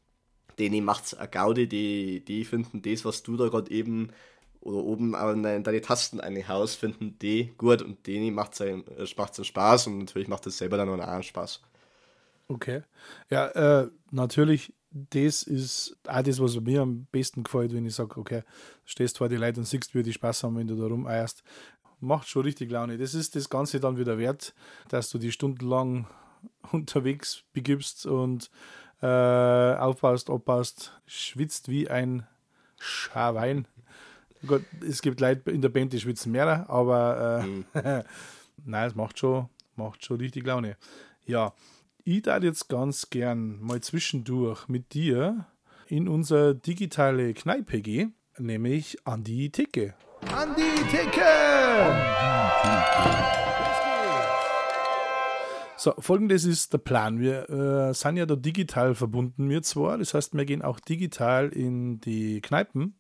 Denen macht's a Gaudi, die, die finden das, was du da gerade eben oder oben an deine Tasten einhaus, finden die gut und denen macht es macht's einen Spaß und natürlich macht es selber dann auch einen Spaß. Okay. Ja, äh, natürlich, das ist auch das, was mir am besten gefällt, wenn ich sage, okay, stehst vor die Leute und siehst, wie die Spaß haben, wenn du da rumeierst. Macht schon richtig Laune. Das ist das Ganze dann wieder wert, dass du die stundenlang unterwegs begibst und äh, aufpasst, abpasst, schwitzt wie ein Schwein. Gott, es gibt Leute in der Band, die schwitzen mehr, aber äh, mhm. nein, es macht schon, macht schon richtig Laune. Ja, ich darf jetzt ganz gern mal zwischendurch mit dir in unsere digitale Kneipe gehen, nämlich an die Theke. An die Theke! So, folgendes ist der Plan. Wir äh, sind ja da digital verbunden, wir zwar. Das heißt, wir gehen auch digital in die Kneipen.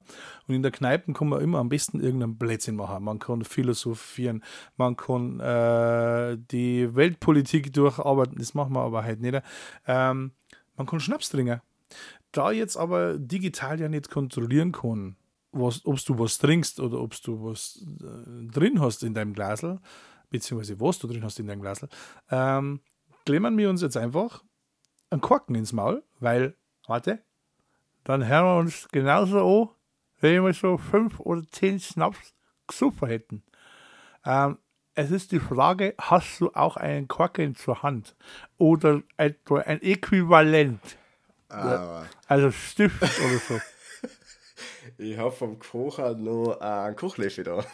Und in der Kneipen kann man immer am besten irgendeinen Blödsinn machen. Man kann philosophieren, man kann äh, die Weltpolitik durcharbeiten. Das machen wir aber halt nicht. Ähm, man kann Schnaps trinken. Da jetzt aber digital ja nicht kontrollieren kann, ob du was trinkst oder ob du was äh, drin hast in deinem Glasel, beziehungsweise was du drin hast in deinem Glas, ähm, klemmern wir uns jetzt einfach einen Korken ins Maul, weil, warte, dann hören wir uns genauso an, wenn wir so fünf oder zehn Snaps gesucht hätten. Ähm, es ist die Frage, hast du auch einen Korken zur Hand oder etwa ein Äquivalent? Ah. Also Stift oder so. Ich habe vom Kocher nur einen Kochlöffel da.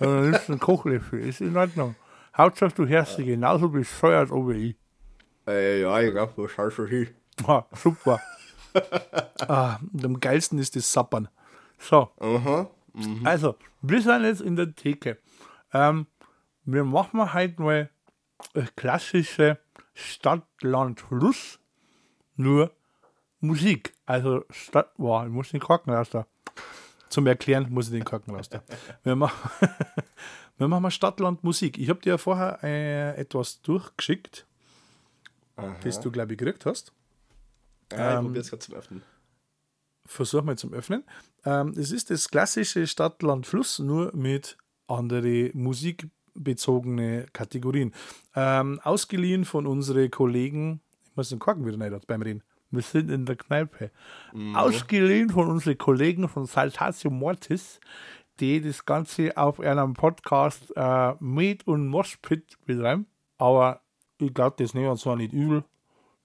Dann nimmst du einen Kochlöffel, ist in Ordnung. Hauptsache, du hörst dich genauso bescheuert wie ich. Äh, ja, ich glaube, du schaust schon hin. Ah, super. ah, am geilsten ist das Sappern. So. Aha. Mhm. Also, wir sind jetzt in der Theke. Ähm, wir machen halt mal klassische Stadt-Land-Fluss, nur Musik. Also Stadt, boah, ich muss den Korken da. Zum Erklären muss ich den Korken raus. Wir machen, wir machen mal Stadtland Musik. Ich habe dir ja vorher äh, etwas durchgeschickt, Aha. das du, glaube ich, gekriegt hast. Ja, ich ähm, probiere es gerade zum Öffnen. Versuch mal zum Öffnen. Ähm, es ist das klassische Stadtland Fluss, nur mit andere musikbezogene Kategorien. Ähm, ausgeliehen von unseren Kollegen, ich muss den Korken wieder nicht beim Reden. Wir sind in der Kneipe. Ausgeliehen von unseren Kollegen von Saltatio Mortis, die das Ganze auf einem Podcast äh, Med und Moshpit betreiben. Aber ich glaube, das nehmen wir uns zwar nicht übel.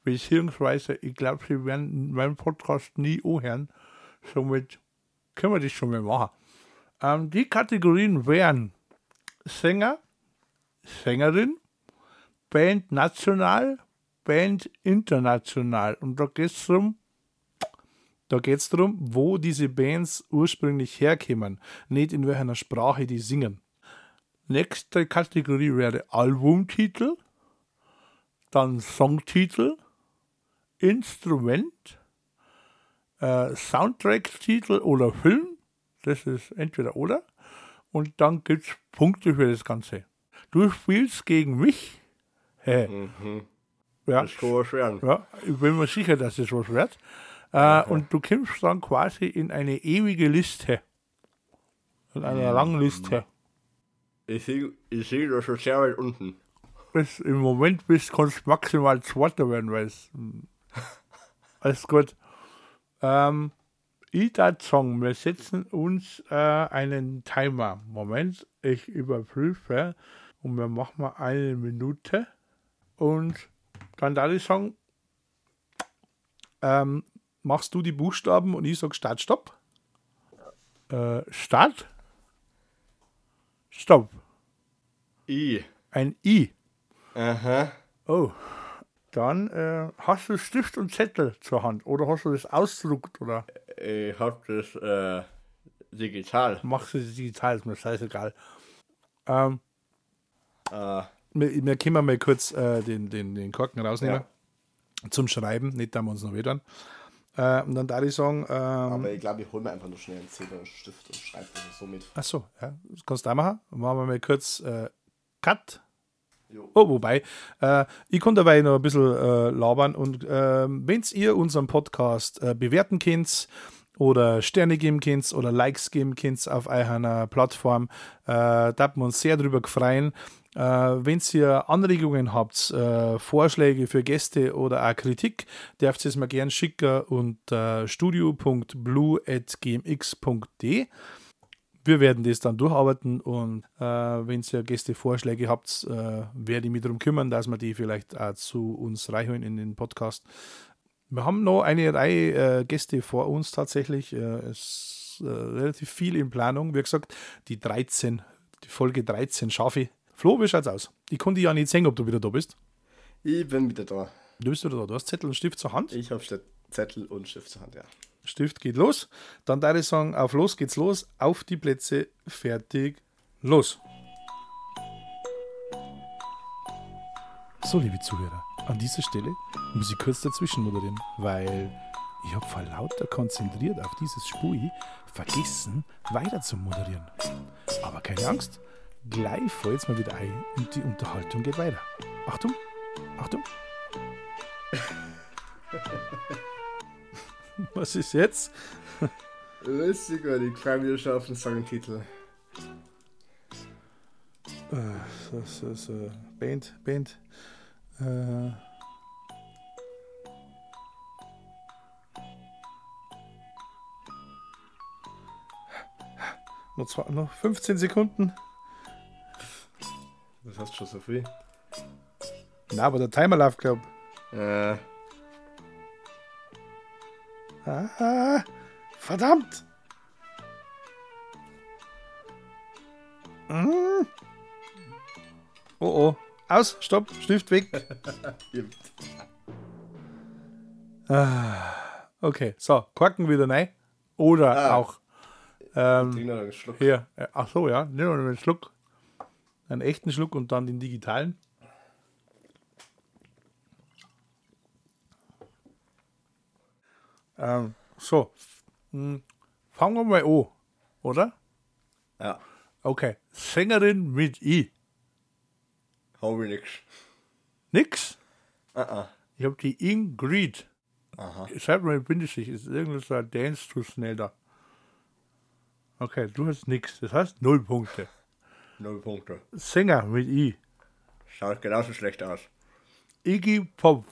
Beziehungsweise, ich glaube, sie werden meinen Podcast nie anhören. Somit können wir das schon mal machen. Ähm, die Kategorien wären Sänger, Sängerin, Band national, Band international. Und da geht es darum, da geht's darum, wo diese Bands ursprünglich herkommen, nicht in welcher Sprache die singen. Nächste Kategorie wäre Albumtitel, dann Songtitel, Instrument, äh, Soundtrack-Titel oder Film. Das ist entweder oder. Und dann gibt es Punkte für das Ganze. Du spielst gegen mich. Hä? Ja, Das kann was werden. ja, ich bin mir sicher, dass es was wird. Äh, Und du kommst dann quasi in eine ewige Liste. In einer langen Liste. Ich sehe ich seh das schon sehr weit unten. Bis im Moment bist kannst du maximal Zweiter werden, weil es. hm, Alles gut. Ähm, ich sagen, wir setzen uns äh, einen Timer. Moment, ich überprüfe und wir machen mal eine Minute. Und sagen, ähm, machst du die Buchstaben und ich sag Start, Stopp. Äh, Start. Stopp. I. Ein I. Aha. Oh. Dann äh, hast du Stift und Zettel zur Hand oder hast du das ausgedruckt oder Ich hab das äh, digital. machst du das digital, ist mir scheißegal. Ähm, Äh, wir, wir können mal kurz äh, den, den, den Korken rausnehmen Ja. zum Schreiben, nicht, dass wir uns noch wieder. Äh, und dann darf ich sagen, ähm, aber ich glaube, ich hol mir einfach nur schnell einen Zettel und Stift und schreibe das so mit. ach so, ja, das kannst du auch machen. Machen wir mal kurz äh, Cut. Jo. Oh, wobei, äh, ich kann dabei noch ein bisschen äh, labern und äh, wenn ihr unseren Podcast äh, bewerten könnt oder Sterne geben könnt oder Likes geben könnt auf einer Plattform, äh, da wir uns sehr darüber gefreien. Äh, wenn ihr Anregungen habt, äh, Vorschläge für Gäste oder auch Kritik, dürft ihr es mir gerne schicken unter studio.blue.gmx.de. Wir werden das dann durcharbeiten und äh, wenn ihr Gästevorschläge habt, äh, werde ich mich darum kümmern, dass wir die vielleicht auch zu uns reinholen in den Podcast. Wir haben noch eine Reihe äh, Gäste vor uns tatsächlich. Äh, es ist äh, relativ viel in Planung. Wie gesagt, die 13, die Folge 13 schaffe ich. Flo, wie schaut's aus? Ich konnte ja nicht sehen, ob du wieder da bist. Ich bin wieder da. Du bist wieder da. Du hast Zettel und Stift zur Hand. Ich habe Zettel und Stift zur Hand, ja. Stift geht los. Dann ich sagen, auf los geht's los. Auf die Plätze, fertig, los. So, liebe Zuhörer, an dieser Stelle muss ich kurz dazwischen moderieren, weil ich habe vor lauter konzentriert auf dieses Spui vergessen, weiter zu moderieren. Aber keine Angst, gleich fällt's mir wieder ein und die Unterhaltung geht weiter. Achtung, Achtung. Was ist jetzt? Lustig, weil ich freue mich schon auf den Songtitel. So, so, so. Band, Band. Äh. Noch, zwei, noch 15 Sekunden. Das hast schon so viel. Na, aber der Timer läuft, glaub Äh, Ah, verdammt! Mm. Oh oh. Aus, stopp, Stift weg. gibt. Okay, so, Korken wieder rein. Oder Ah. auch ähm, hier. äh, Ach so, ja, nimm noch einen Schluck. Einen echten Schluck und dann den digitalen. Ähm, so, hm, fangen wir mal an, oder? Ja, Okay, Sängerin mit I. hau mir nix. Nix? Ah, ah. Ich habe die Ingrid. Aha. Schreib mal Bindestrich, ist irgendwas ein Dance to schnell da. Okay, du hast nix. Das heißt null Punkte. Null Punkte. Sänger mit I. Schaut genauso schlecht aus. Iggy Pop.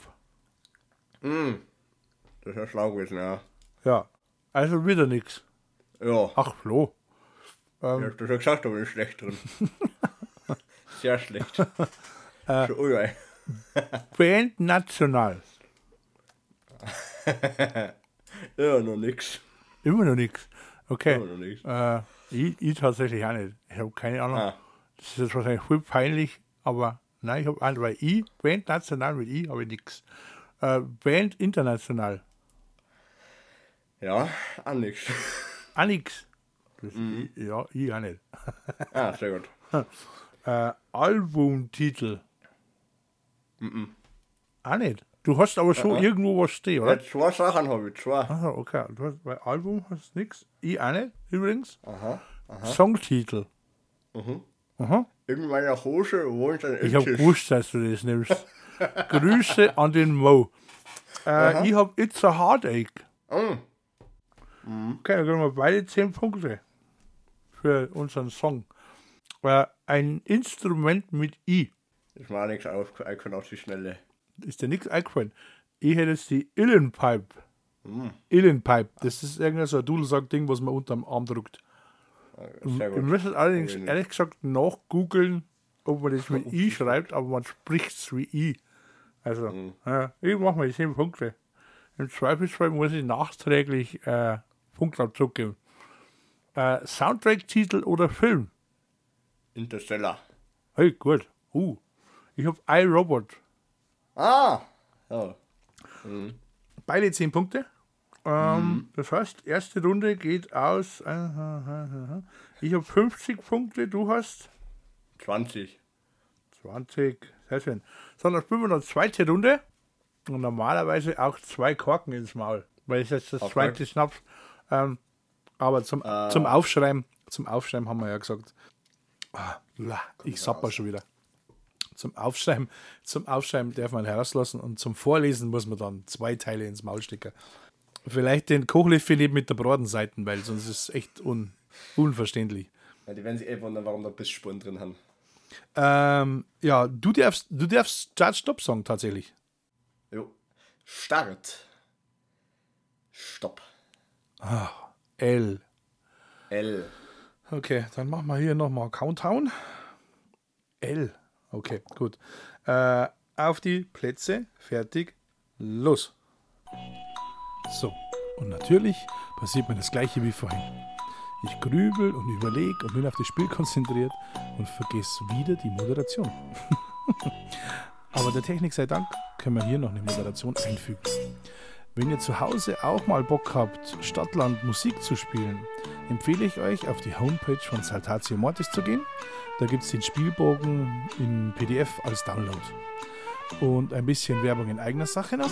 Das ist ja schlau gewesen, ja. Ja. Also wieder nix. Ja, Ach, Flo. ich hab das ja gesagt, aber ist schlecht drin. Sehr schlecht. ui, Band National. ja, noch nix. Immer noch nix. Okay. Immer noch nix. Äh, ich, ich tatsächlich auch nicht. Ich habe keine Ahnung. Ah. Das ist wahrscheinlich voll peinlich, aber nein, ich habe andere. Weil ich, Band National mit I, habe ich nix. Äh, Band International. Ja, auch nix. Auch. Das, ich, ja, ich auch nicht. ah, sehr gut. Äh, Albumtitel. Auch nicht. Du hast aber schon irgendwo was stehen, oder? Ja, zwei Sachen habe ich, zwei. Aha, okay. Du hast, bei Album hast du nix. Ich auch nicht, übrigens. Aha. Songtitel. Aha. In meiner Hose wohnt ein Ich habe gewusst, dass du das nimmst. Grüße an den Mo. Äh, ich habe It's a Heartache. Mm. Okay, dann kriegen wir beide 10 Punkte für unseren Song. Äh, ein Instrument mit I. Mir auch nichts aufgefallen auf die Schnelle. Ist dir nichts eingefallen? Ich hätte jetzt die Illenpipe. Illenpipe. Das ist irgendein so ein Dudelsack-Ding, was man unterm Arm drückt. Wir gut. müssen allerdings ehrlich gesagt nachgoogeln, ob man das mit I schreibt, aber man spricht es wie I. Also, ja, ich mache mal die 10 Punkte. Im Zweifelsfall muss ich nachträglich äh, Punktabzug geben. Äh, Soundtrack-Titel oder Film? Interstellar. Hey, gut. Uh, ich habe iRobot. Ah! Ja. Beide 10 Punkte. Ähm, Das heißt, erste Runde geht aus. äh, äh, äh. Ich habe 50 Punkte, du hast 20. 20, sehr schön. So, dann spielen wir noch zweite Runde. Und normalerweise auch zwei Korken ins Maul. Weil es jetzt das Okay. zweite Schnaps. Ähm, aber zum, Äh. zum Aufschreiben, zum Aufschreiben haben wir ja gesagt. Ah, la, ich sapper schon wieder. Zum Aufschreiben, zum Aufschreiben darf man herauslassen und zum Vorlesen muss man dann zwei Teile ins Maul stecken. Vielleicht den Kochlöffel mit der Bratenseiten, weil sonst ist es echt un, unverständlich. Ja, die werden sich eh wundern, warum da Bissspuren drin haben. Ähm, ja, du darfst, du darfst Start Stop sagen tatsächlich. Jo. Start. Stopp. L. L. Okay, dann machen wir hier nochmal Countdown. L. Okay, gut. Äh, auf die Plätze, fertig, los. So, und natürlich passiert mir das gleiche wie vorhin. Ich grübel und überlege und bin auf das Spiel konzentriert und vergesse wieder die Moderation. Aber der Technik sei Dank können wir hier noch eine Moderation einfügen. Wenn ihr zu Hause auch mal Bock habt, Stadtland Musik zu spielen, empfehle ich euch, auf die Homepage von Saltatio Mortis zu gehen. Da gibt es den Spielbogen in PDF als Download. Und ein bisschen Werbung in eigener Sache noch.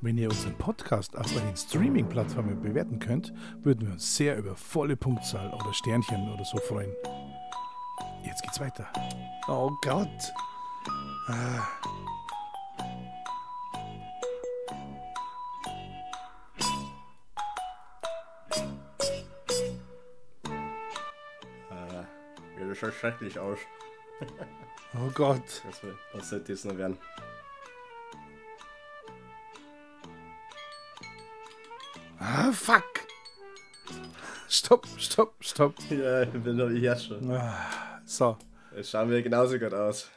Wenn ihr unseren Podcast auf den Streaming-Plattformen bewerten könnt, würden wir uns sehr über volle Punktzahl oder Sternchen oder so freuen. Jetzt geht's weiter. Oh Gott. Ja, das schaut schrecklich aus. Oh Gott. Was, sollte das noch werden? Ah, fuck. Stopp, stopp, stopp. Ja, ich bin doch jetzt schon. So, Es schauen wir genauso gut aus.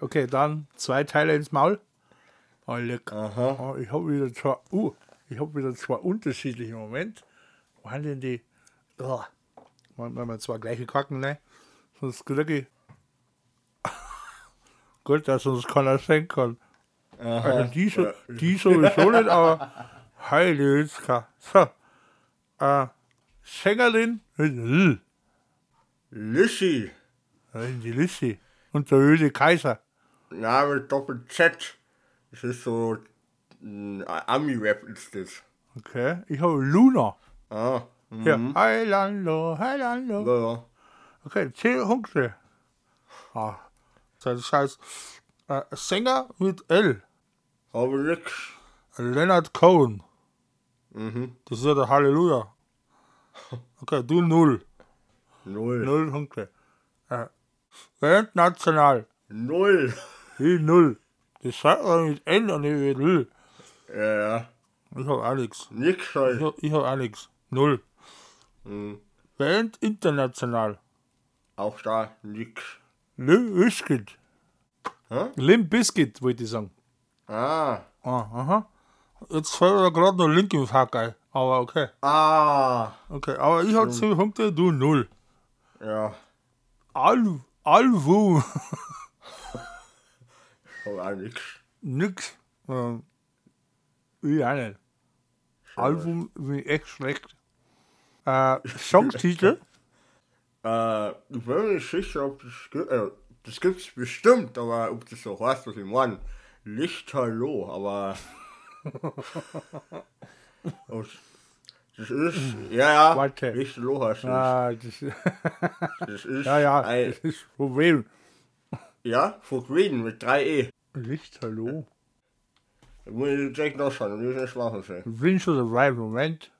okay, dann zwei Teile ins Maul. Oh, leck. Aha. Oh, ich habe wieder zwei, uh, ich habe wieder zwei unterschiedliche Moment. Wo haben denn die? Oh. Wenn wir zwei gleiche Kacken, ne? Sonst kriege ich. Gut, dass uns keiner sehen kann. Also die, so, die sowieso nicht, aber heile Witzka. So. Äh, Sängerin mit L. Das ist die Lissy. Und der Öde Kaiser. Ja, mit Doppel-Z. Das ist so. ein Ami-Rap ist das. Okay. Ich habe Luna. Ah. Mhm. Ja. Heilando, Heilando. Ja, ja. Okay, 10 Punkte. Ah, das heißt, äh, Sänger mit L. Aber nix. Leonard Cohen. Mhm. Das ist ja der Halleluja. Okay, du null. Null. Null Punkte. Band national. Null. Wie null. Das sagt man mit N und nicht mit L. Ja, ja. Ich hab Alex. Nix Ich halt. hab, ich hab Alex. Null. Hm. Band international. Auch da nix. Limp Bizkit. Hä? Limp Bizkit, wollte ich sagen. Ah. Ah, aha. Jetzt fällt mir gerade noch Linkin Park ein. Aber okay. Ah. Okay, aber ich hab 10 Punkte, du null. Ja. Al Alvu. Aber auch nix. Nix. Ähm, ich auch nicht. Album bin echt schlecht. Äh, Songtitel? Äh, ich bin mir nicht sicher, ob das gibt. Äh, das gibt's bestimmt, aber ob das so heißt, was ich meine. Lichterloh, aber. Das ist. Ja, ja. Warte. Lichterloh heißt das. Ah, das, Das ist. ja, ja, Ein, das ist Problem. ja, for Green mit 3E. Licht, hallo. Da muss ich direkt nachschauen, und nicht machen soll. Wünsch oder right Moment.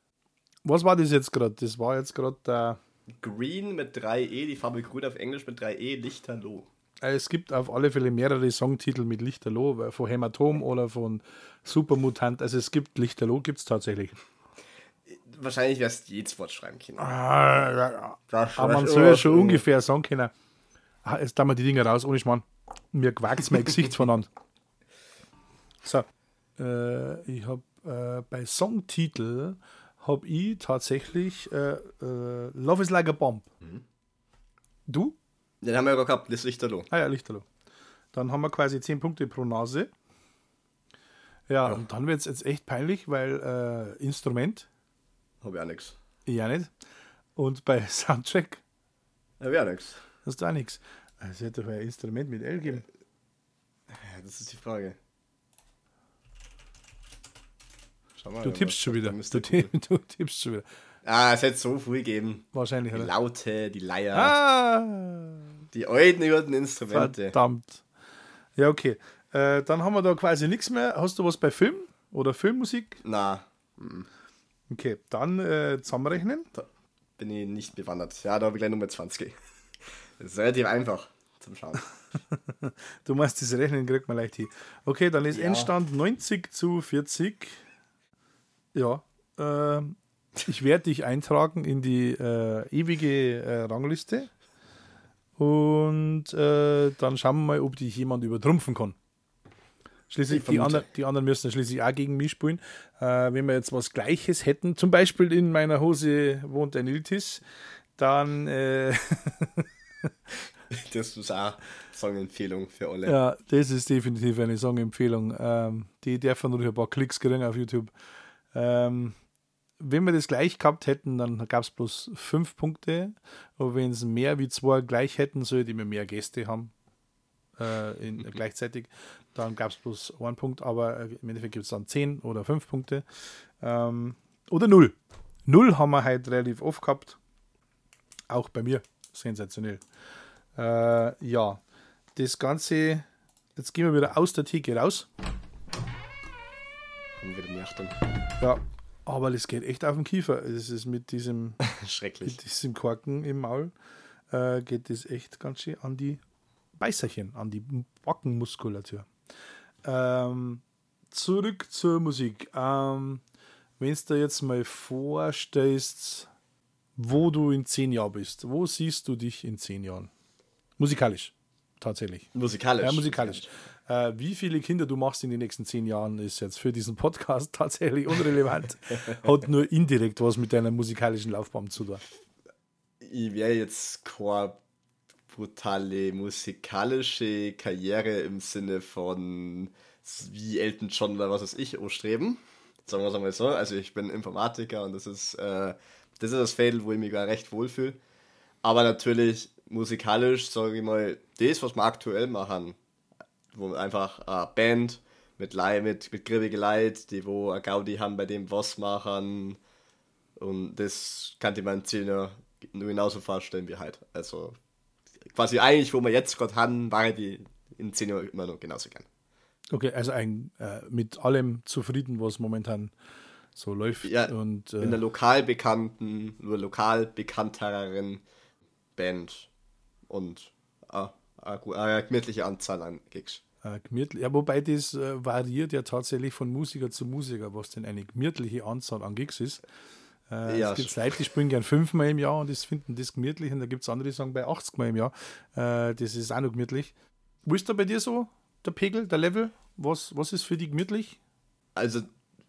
Was war das jetzt gerade? Das war jetzt gerade Green mit 3E, die Farbe Grün auf Englisch mit 3E, Lichterloh. äh, es gibt auf alle Fälle mehrere Songtitel mit Lichterloh, von Hämatom oder von Supermutant. Also es gibt Lichterloh, gibt es tatsächlich. Wahrscheinlich wärst du jedes Wort schreiben können. Ah, ja, ja. Aber man weiß soll ja schon ungefähr sagen können. Ah, jetzt tun wir die Dinger raus, ohne Schmarrn. Mir quakt mein Gesicht voneinander. So. Äh, ich habe äh, bei Songtitel habe ich tatsächlich äh, äh, Love is like a Bomb. Du? Den haben wir ja gerade gehabt, das Lichterloh. Ah ja, Lichterloh. Dann haben wir quasi 10 Punkte pro Nase. Ja, und dann wird es jetzt echt peinlich, weil äh, Instrument, Hab ich auch nix. ich ja nicht. Und bei Soundtrack Hab ich auch nix. hast du auch nichts. Es hätte doch ein Instrument mit L geben. Ja, das ist die Frage. Schau mal. Du tippst schon wieder. Du, du tippst schon wieder. Ah, es hätte so viel gegeben. Wahrscheinlich, Die oder? Laute, die Leier, Ah, die alten urten Instrumente. verdammt. Ja, okay. Äh, dann haben wir da quasi nichts mehr. Hast du was bei Film oder Filmmusik? Na, Okay, dann äh, zusammenrechnen. da bin ich nicht bewandert. Ja, da habe ich gleich Nummer 20. Das ist relativ einfach zum Schauen. Du meinst, das Rechnen kriegt man leicht hin. Okay, dann ist Ja. Endstand 90 zu 40. Ja, äh, ich werde dich eintragen in die äh, ewige äh, Rangliste. Und äh, dann schauen wir mal, ob dich jemand übertrumpfen kann. Schließlich, Ich die, anderen, die anderen müssen schließlich auch gegen mich spielen. Äh, wenn wir jetzt was Gleiches hätten, zum Beispiel in meiner Hose wohnt ein Iltis, dann äh, Das ist auch Songempfehlung für alle. Ja, das ist definitiv eine Songempfehlung. Ähm, die dürfen nur ein paar Klicks kriegen auf YouTube. Ähm, wenn wir das gleich gehabt hätten, dann gab es bloß fünf Punkte. Aber wenn es mehr wie zwei gleich hätten, sollte wir mehr Gäste haben. Äh, in, gleichzeitig. Dann gab es bloß einen Punkt, aber äh, im Endeffekt gibt es dann zehn oder fünf Punkte. Ähm, oder null. Null haben wir heute relativ oft gehabt. Auch bei mir. Sensationell. Äh, ja, das Ganze, jetzt gehen wir wieder aus der Theke raus. Haben wieder Achtung. Ja, aber das geht echt auf den Kiefer. Es ist mit diesem, Schrecklich. mit diesem Korken im Maul, äh, geht das echt ganz schön an die Beißerchen, an die Backenmuskulatur. Ähm, zurück zur Musik. Ähm, Wenn du dir jetzt mal vorstellst, wo du in zehn Jahren bist, wo siehst du dich in zehn Jahren? Musikalisch, tatsächlich. Musikalisch. Ja, musikalisch. Äh, wie viele Kinder du machst in den nächsten zehn Jahren, ist jetzt für diesen Podcast tatsächlich unrelevant. Hat nur indirekt was mit deiner musikalischen Laufbahn zu tun. Ich wäre jetzt keine brutale musikalische Karriere im Sinne von wie Elton John oder was weiß ich anstreben. Sagen wir es einmal so. Also ich bin Informatiker und das ist, äh, das ist das Feld, wo ich mich gar recht wohlfühle. Aber natürlich musikalisch, sage ich mal, das, was wir aktuell machen, wo einfach eine Band mit mit, mit griffige Leid, die wo eine Gaudi haben, bei dem was machen. Und das kann in 10 Jahren nur genauso vorstellen wie heute. Also quasi eigentlich, wo wir jetzt gerade haben, war die in 10 Jahren immer noch genauso gern. Okay, also ein, äh, mit allem zufrieden, was momentan so läuft. Ja, und, in äh, einer lokal bekannten, nur lokal bekannteren Band und eine, gemütliche Anzahl an Gigs. Ja, wobei das äh, variiert ja tatsächlich von Musiker zu Musiker, was denn eine gemütliche Anzahl an Gigs ist. Äh, Ja, es gibt. Leute, die spielen gern fünfmal im Jahr und das finden das gemütlich und da gibt es andere, die sagen bei 80 Mal im Jahr. Äh, das ist auch noch gemütlich. Wo ist da bei dir so der Pegel, der Level? Was, was ist für dich gemütlich? Also,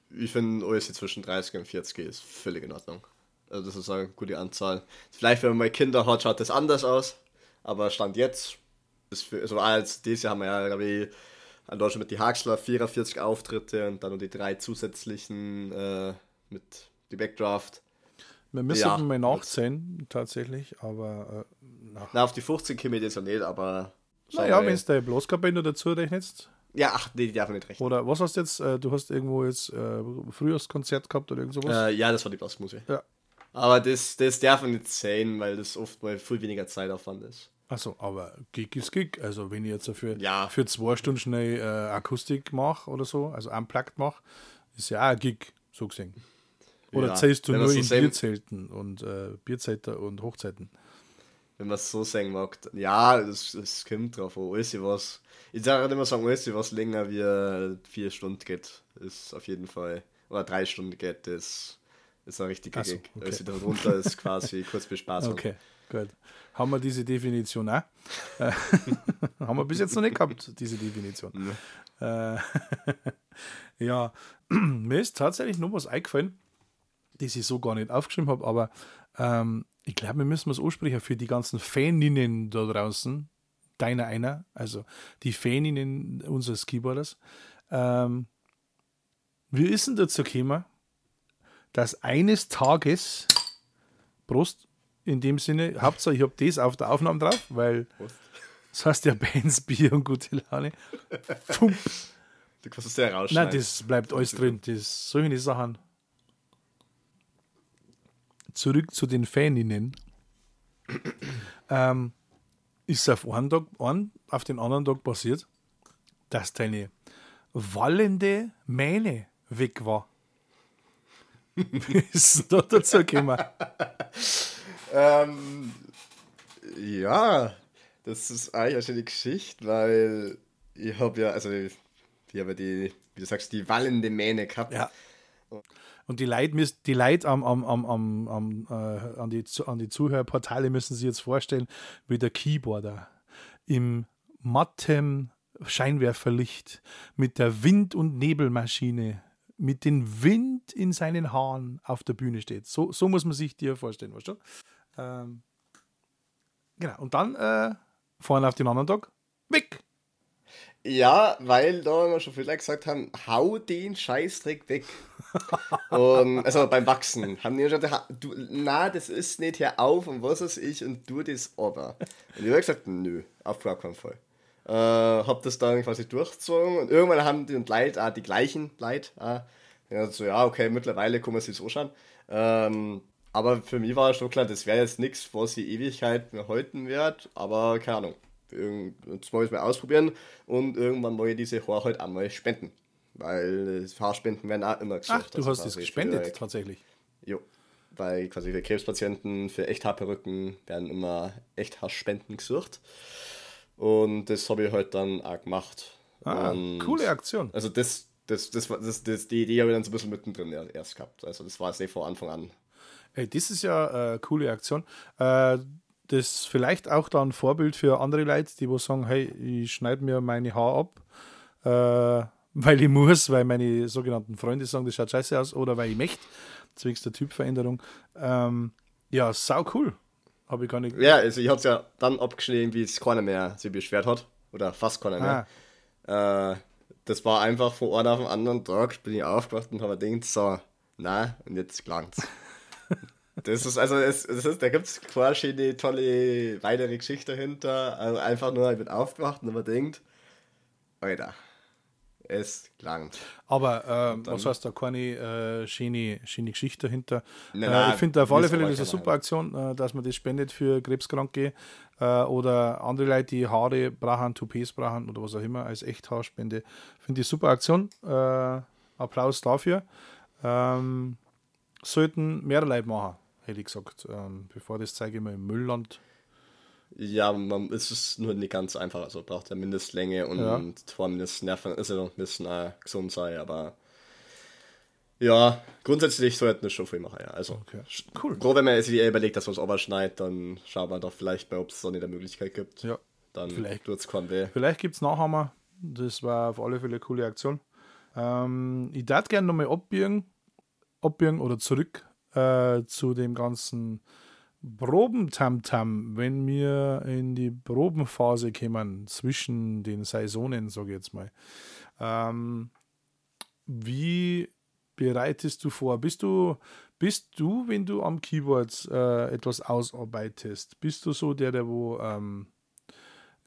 ich finde, alles zwischen 30 und 40 ist völlig in Ordnung. Also, das ist eine gute Anzahl. Vielleicht, wenn man mal Kinder hat, schaut das anders aus. Aber Stand jetzt, für, also als dieses Jahr haben wir ja, glaube ich, in Deutschland mit die Haxler 44 Auftritte und dann noch die drei zusätzlichen äh, mit die Backdraft. Wir müssen Ja. mal nachzählen, tatsächlich, aber äh, nach. Na, auf die 15 komme ich jetzt noch nicht, aber. Naja, wenn du deine Bloßkabine dazu rechnest. Ja, ach, nee, die darf man nicht rechnen. Oder was hast du jetzt? Äh, du hast irgendwo jetzt äh, Frühjahrskonzert gehabt oder irgend sowas? Äh, ja, das war die Blasmusik. Ja. Aber das, das darf man nicht sehen, weil das oft mal viel weniger Zeitaufwand ist. Achso, aber Gig ist Gig. Also wenn ich jetzt für, Ja. für zwei Stunden schnell äh, Akustik mache oder so, also unplugged mache, ist ja auch ein Gig, so gesehen. Oder Ja, zählst du wenn nur so in sehen- Bierzelten und äh, Bierzelter und Hochzeiten? Wenn man es so sagen mag. Ja, es, es kommt drauf an. Alles, was. Ich sage immer sagen, alles, was länger wie äh, vier Stunden geht, ist auf jeden Fall. Oder drei Stunden geht, ist, ist ein richtiger so, Gig. okay. Also darunter ist quasi kurz Bespaßung. Okay, gut. Haben wir diese Definition auch? Äh, haben wir bis jetzt noch nicht gehabt, diese Definition. Äh, ja, mir ist tatsächlich noch was eingefallen, das ich so gar nicht aufgeschrieben habe, aber ähm, ich glaube, wir müssen es ansprechen für die ganzen Faninnen da draußen, deiner einer, also die Faninnen unseres Keyboarders. Ähm, wie ist denn dazu gekommen, dass eines Tages, Prost, in dem Sinne, Hauptsache ich habe das auf der Aufnahme drauf, weil Prost. das heißt ja Bands, Bier und gute Laune. Pump. Du kannst es ja Nein, rausschneiden. das bleibt alles drin. Das solche Sachen. Zurück zu den Faninnen. ähm, ist auf einen Tag, einen, auf den anderen Tag passiert, dass deine wallende Mähne weg war. Wie ist denn da dazu gekommen? Ähm, ja, das ist eigentlich eine schöne Geschichte, weil ich habe ja, also ich habe ja die, wie du sagst, die wallende Mähne gehabt. Ja. Und die Leute, müssen, die Leute am, am, am, am, am, äh, an, die, an die Zuhörportale müssen sich jetzt vorstellen, wie der Keyboarder im matten Scheinwerferlicht mit der Wind- und Nebelmaschine, mit dem Wind in seinen Haaren auf der Bühne steht. So, so muss man sich dir vorstellen, weißt du? Ähm, genau. Und dann äh, vorne auf den anderen Tag weg. Ja, weil da schon viele gesagt haben, hau den Scheißdreck weg. und, also beim Wachsen haben die schon gesagt, du, na, das ist nicht hier auf und was weiß ich und du das aber. Und ich habe gesagt, nö, auf gar keinen Fall. Äh, hab das dann quasi durchgezogen und irgendwann haben die Leute, auch die gleichen Leute, auch, ja, so, ja, okay, mittlerweile kann man sich so schauen. Ähm, aber für mich war schon klar, das wäre jetzt nichts, was ich Ewigkeit mehr halten werde, aber keine Ahnung. Jetzt mal mal ausprobieren und irgendwann mal diese Haare halt einmal spenden. Weil Haarspenden werden auch immer gesucht. Ach, du Also hast es gespendet, Für, tatsächlich. jo, weil quasi für Krebspatienten, für Echthaarperücken werden immer Echthaarspenden gesucht. Und das habe ich halt dann auch gemacht. Ah, und coole Aktion. Also das, das, das, das, das, die Idee habe ich dann so ein bisschen mittendrin erst gehabt. Also das war jetzt nicht von Anfang an. Ey, das ist ja eine coole Aktion. Äh, das vielleicht auch dann Vorbild für andere Leute, die wo sagen, hey, ich schneide mir meine Haare ab, äh, weil ich muss, weil meine sogenannten Freunde sagen, das schaut scheiße aus, oder weil ich möchte, zwecks der Typveränderung. Ähm, ja, sau cool. Habe ich gar nicht. Ja, also ich habe es ja dann abgeschnitten, wie es keiner mehr sich beschwert hat. Oder fast keiner Ah, mehr. Äh, das war einfach von einem auf den anderen Tag, bin ich aufgewacht und habe gedacht, so, na, und jetzt klangt's. Das ist also, es, das ist, da gibt es quasi eine tolle weitere Geschichte dahinter. Also einfach nur, ich bin aufgewacht und habe gedacht, Alter, es klangt. aber ähm, was heißt da keine äh, schöne, schöne Geschichte dahinter? Nein, äh, nein, ich finde auf alle Fälle das eine super Aktion, äh, dass man das spendet für Krebskranke äh, oder andere Leute, die Haare brauchen, Toupets brauchen oder was auch immer als Echthaarspende. Finde ich super Aktion. Äh, Applaus dafür. Ähm, sollten mehr Leute machen, hätte ich gesagt. Ähm, bevor das zeige ich mal im Müllland Ja, man, es ist nur nicht ganz einfach. Also braucht ja Mindestlänge und ja. zwar Mindestnerven, also ein bisschen äh, gesund sein, aber ja, grundsätzlich sollten wir schon viel machen, ja. Also, okay. cool. Pro, wenn man sich überlegt, dass man es überschneidet, dann schaut man doch vielleicht bei, ob es so nicht der Möglichkeit gibt. Ja. Dann vielleicht tut es keinen weh. Vielleicht gibt es nachher mal. Das war auf alle Fälle eine coole Aktion. Ähm, ich darf gerne nochmal abbiegen, abbiegen oder zurück äh, zu dem ganzen Probentamtam, wenn wir in die Probenphase kommen, zwischen den Saisonen, sage ich jetzt mal. Ähm, wie bereitest du vor? Bist du, bist du, wenn du am Keyboard äh, etwas ausarbeitest, bist du so der, der wo ähm,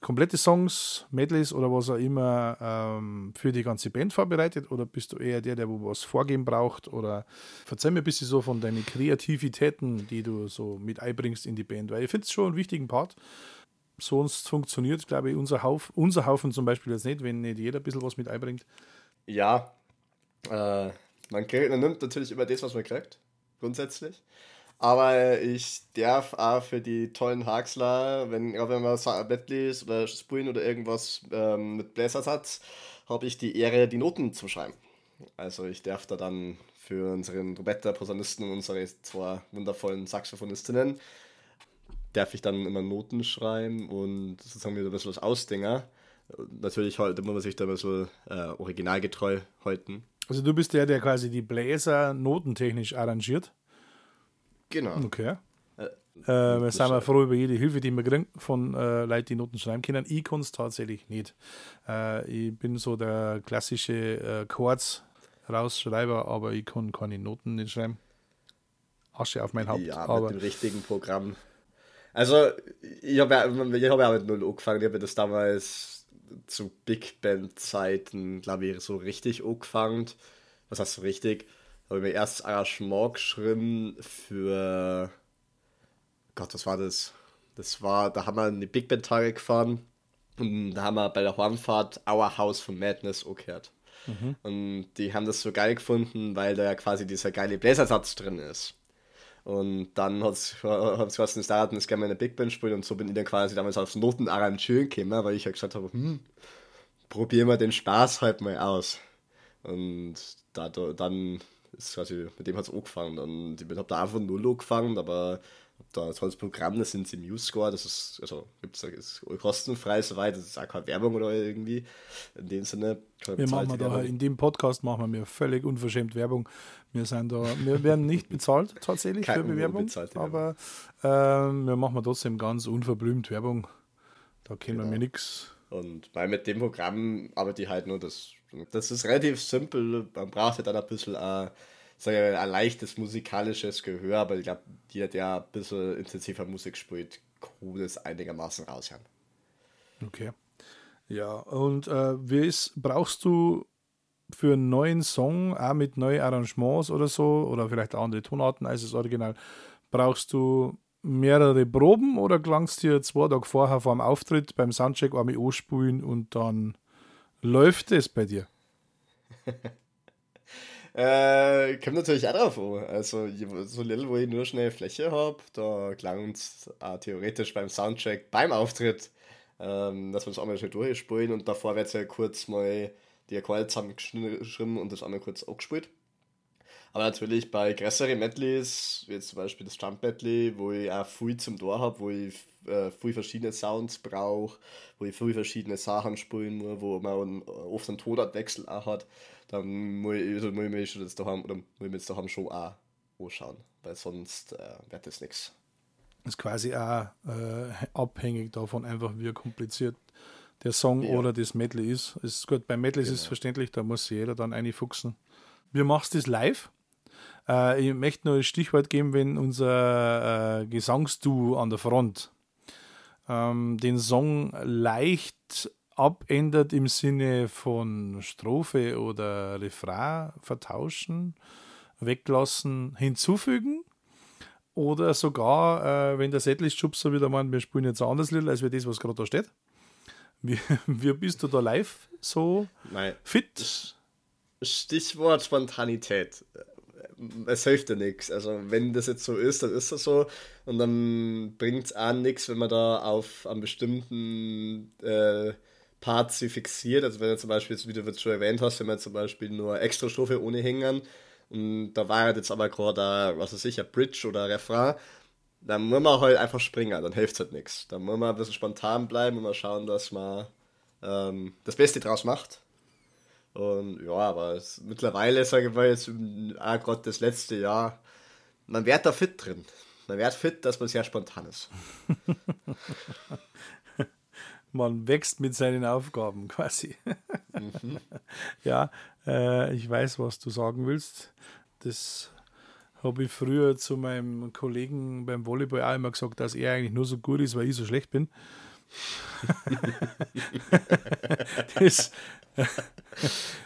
komplette Songs, Medleys oder was auch immer ähm, für die ganze Band vorbereitet oder bist du eher der, der wo was vorgeben braucht oder verzeih mir ein bisschen so von deinen Kreativitäten, die du so mit einbringst in die Band, weil ich finde es schon einen wichtigen Part. Sonst funktioniert, glaube ich, unser, Hauf, unser Haufen zum Beispiel jetzt nicht, wenn nicht jeder ein bisschen was mit einbringt. Ja, äh, man, kriegt, man nimmt natürlich immer das, was man kriegt, grundsätzlich. Aber ich darf auch für die tollen Haxler, wenn, wenn man Medleys oder Spulen oder irgendwas ähm, mit Bläsers hat, habe ich die Ehre, die Noten zu schreiben. Also ich darf da dann für unseren Roberta-Posaunisten und unsere zwei wundervollen Saxophonistinnen, darf ich dann immer Noten schreiben und sozusagen wieder ein bisschen was ausdenken. Natürlich halt, muss man sich da ein bisschen äh, originalgetreu halten. Also du bist der, der quasi die Bläser notentechnisch arrangiert? Genau. Okay. Äh, äh, wir sind froh über jede Hilfe, die wir kriegen von äh, Leuten, die Noten schreiben können. Ich kann es tatsächlich nicht. Äh, ich bin so der klassische äh, Chords Rausschreiber, aber ich kann keine Noten nicht schreiben. Asche auf mein Haupt. Ja, aber mit dem richtigen Programm. Also, ich habe ja, ich hab ja mit Null angefangen. Ich habe das damals zu Big Band-Zeiten, glaube ich, so richtig angefangen. Was heißt so richtig? Habe ich mir erst Engagement geschrieben für. Gott, was war das? Das war, da haben wir in die Big Band Tage gefahren und da haben wir bei der Hornfahrt Our House von Madness gehört. Mhm. Und die haben das so geil gefunden, weil da ja quasi dieser geile Bläsersatz drin ist. Und dann hat es was es dauert, das gerne mal eine Big Band spielen und so bin ich dann quasi damals aufs Notenarrangieren gekommen, weil ich ja gesagt habe, hm, probieren wir den Spaß halt mal aus. Und da, dann ist quasi, mit dem hat es angefangen. Und ich habe da einfach null angefangen, aber da das tolles Programm, das sind sie MuseScore, das ist, also gibt es kostenfrei soweit, das ist auch keine Werbung oder irgendwie. In dem Sinne. Wir machen da, in dem Podcast machen wir völlig unverschämt Werbung. Wir sind da, wir werden nicht bezahlt tatsächlich Kein für Bewerbung, aber äh, wir machen trotzdem ganz unverblümt Werbung. Da kennen genau. wir nichts. Und weil mit dem Programm arbeite ich halt nur das das ist relativ simpel. Man braucht ja dann ein bisschen äh, sage ein leichtes musikalisches Gehör, aber ich glaube, jeder, der ein bisschen intensiver Musik spielt, kann das einigermaßen raushören. Okay. Ja, und äh, wie ist, brauchst du für einen neuen Song, auch mit neuen Arrangements oder so, oder vielleicht andere Tonarten als das Original, brauchst du mehrere Proben oder klangst dir zwei Tage vorher vor dem Auftritt beim Soundcheck einmal anspielen und dann läuft es bei dir? äh, kommt natürlich auch drauf an. Also, so little, wo ich nur schnell Fläche habe, da klang es theoretisch beim Soundcheck, beim Auftritt, ähm, dass wir das einmal schon durchspielen und davor wird es ja kurz mal die Akkorde zusammengeschrieben und das einmal kurz angespielt. Aber natürlich bei größeren Medleys, wie jetzt zum Beispiel das Jump Medley, wo ich auch viel zum Tor habe, wo ich äh, viel verschiedene Sounds brauche, wo ich viel verschiedene Sachen spielen muss, wo man oft einen Tonartwechsel auch hat, dann muss ich, also muss ich mir schon das daheim, oder muss ich mir jetzt daheim schon auch anschauen, weil sonst äh, wird das nichts. Das ist quasi auch äh, abhängig davon, einfach wie kompliziert der Song ja. oder das Medley ist. ist gut, bei Medley genau. ist es verständlich, da muss jeder dann einfuchsen. Wir machen das live. Äh, ich möchte nur ein Stichwort geben, wenn unser äh, Gesangsduo an der Front ähm, den Song leicht abändert im Sinne von Strophe oder Refrain vertauschen, weglassen, hinzufügen. Oder sogar, äh, wenn der Setlist-Schubser wieder meint, wir spielen jetzt ein anderes Lied, als wir das, was gerade da steht. Wie, wie bist du da live so Nein. fit? Stichwort Spontanität es hilft ja nichts. Also wenn das jetzt so ist, dann ist das so. Und dann bringt es auch nichts, wenn man da auf einem bestimmten äh, Part sie fixiert. Also wenn du zum Beispiel, wie du schon erwähnt hast, wenn man zum Beispiel nur extra Strophe ohne Hängern und da war jetzt aber gerade, was weiß ich, ein Bridge oder ein Refrain, dann muss man halt einfach springen, dann hilft halt nichts. Dann muss man ein bisschen spontan bleiben und mal schauen, dass man ähm, das Beste draus macht. Und ja, aber es, mittlerweile, sage ich mal, jetzt auch gerade das letzte Jahr, man wird da fit drin. Man wird fit, dass man sehr spontan ist. man wächst mit seinen Aufgaben quasi. mhm. Ja, äh, ich weiß, was du sagen willst. Das habe ich früher zu meinem Kollegen beim Volleyball auch immer gesagt, dass er eigentlich nur so gut ist, weil ich so schlecht bin. das, das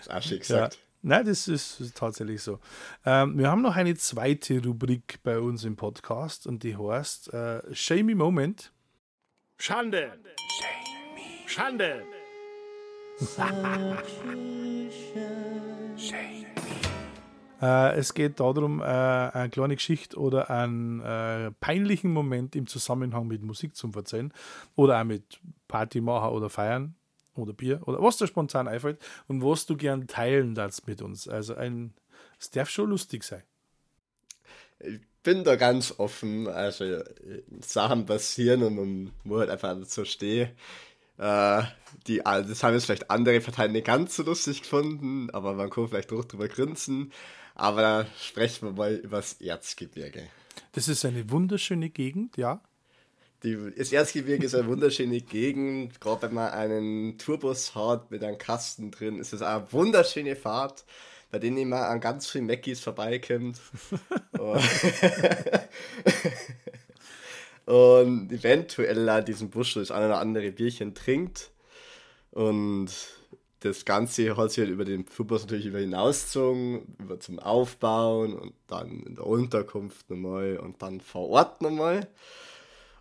ist auch schön gesagt. Ja. Nein, das ist, tatsächlich so. Ähm, wir haben noch eine zweite Rubrik bei uns im Podcast und die heißt äh, Shamey Moment. Schande! Schande! äh, es geht darum, äh, eine kleine Geschichte oder einen äh, peinlichen Moment im Zusammenhang mit Musik zu erzählen oder auch mit Party machen oder feiern oder Bier oder was dir spontan einfällt und was du gern teilen darfst mit uns. Also ein, es darf schon lustig sein. Ich bin da ganz offen. Also Sachen passieren und man muss halt einfach so stehen. Äh, die, das haben jetzt vielleicht andere Parteien nicht ganz so lustig gefunden, aber man kann vielleicht auch drüber grinsen. Aber da sprechen wir mal über das Erzgebirge. Das ist eine wunderschöne Gegend, ja. Die, das Erzgebirge ist eine wunderschöne Gegend. Gerade wenn man einen Tourbus hat mit einem Kasten drin, ist es eine wunderschöne Fahrt, bei denen immer an ganz vielen Mackies vorbeikommt. und eventuell an diesem Busch das eine oder andere Bierchen trinkt. Und das Ganze hat sich halt über den Tourbus natürlich über hinausgezogen, über zum Aufbauen und dann in der Unterkunft nochmal und dann vor Ort nochmal.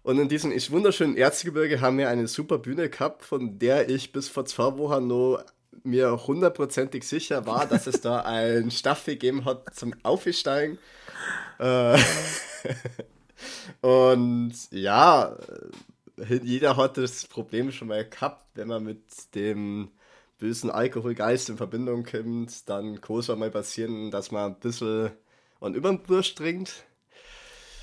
Und in diesem wunderschönen Erzgebirge haben wir eine super Bühne gehabt, von der ich bis vor zwei Wochen noch mir hundertprozentig sicher war, dass es da ein Staffel gegeben hat zum Aufsteigen. Äh, und ja, jeder hat das Problem schon mal gehabt, wenn man mit dem bösen Alkoholgeist in Verbindung kommt, dann kann es mal passieren, dass man ein bisschen an über den Bursch trinkt.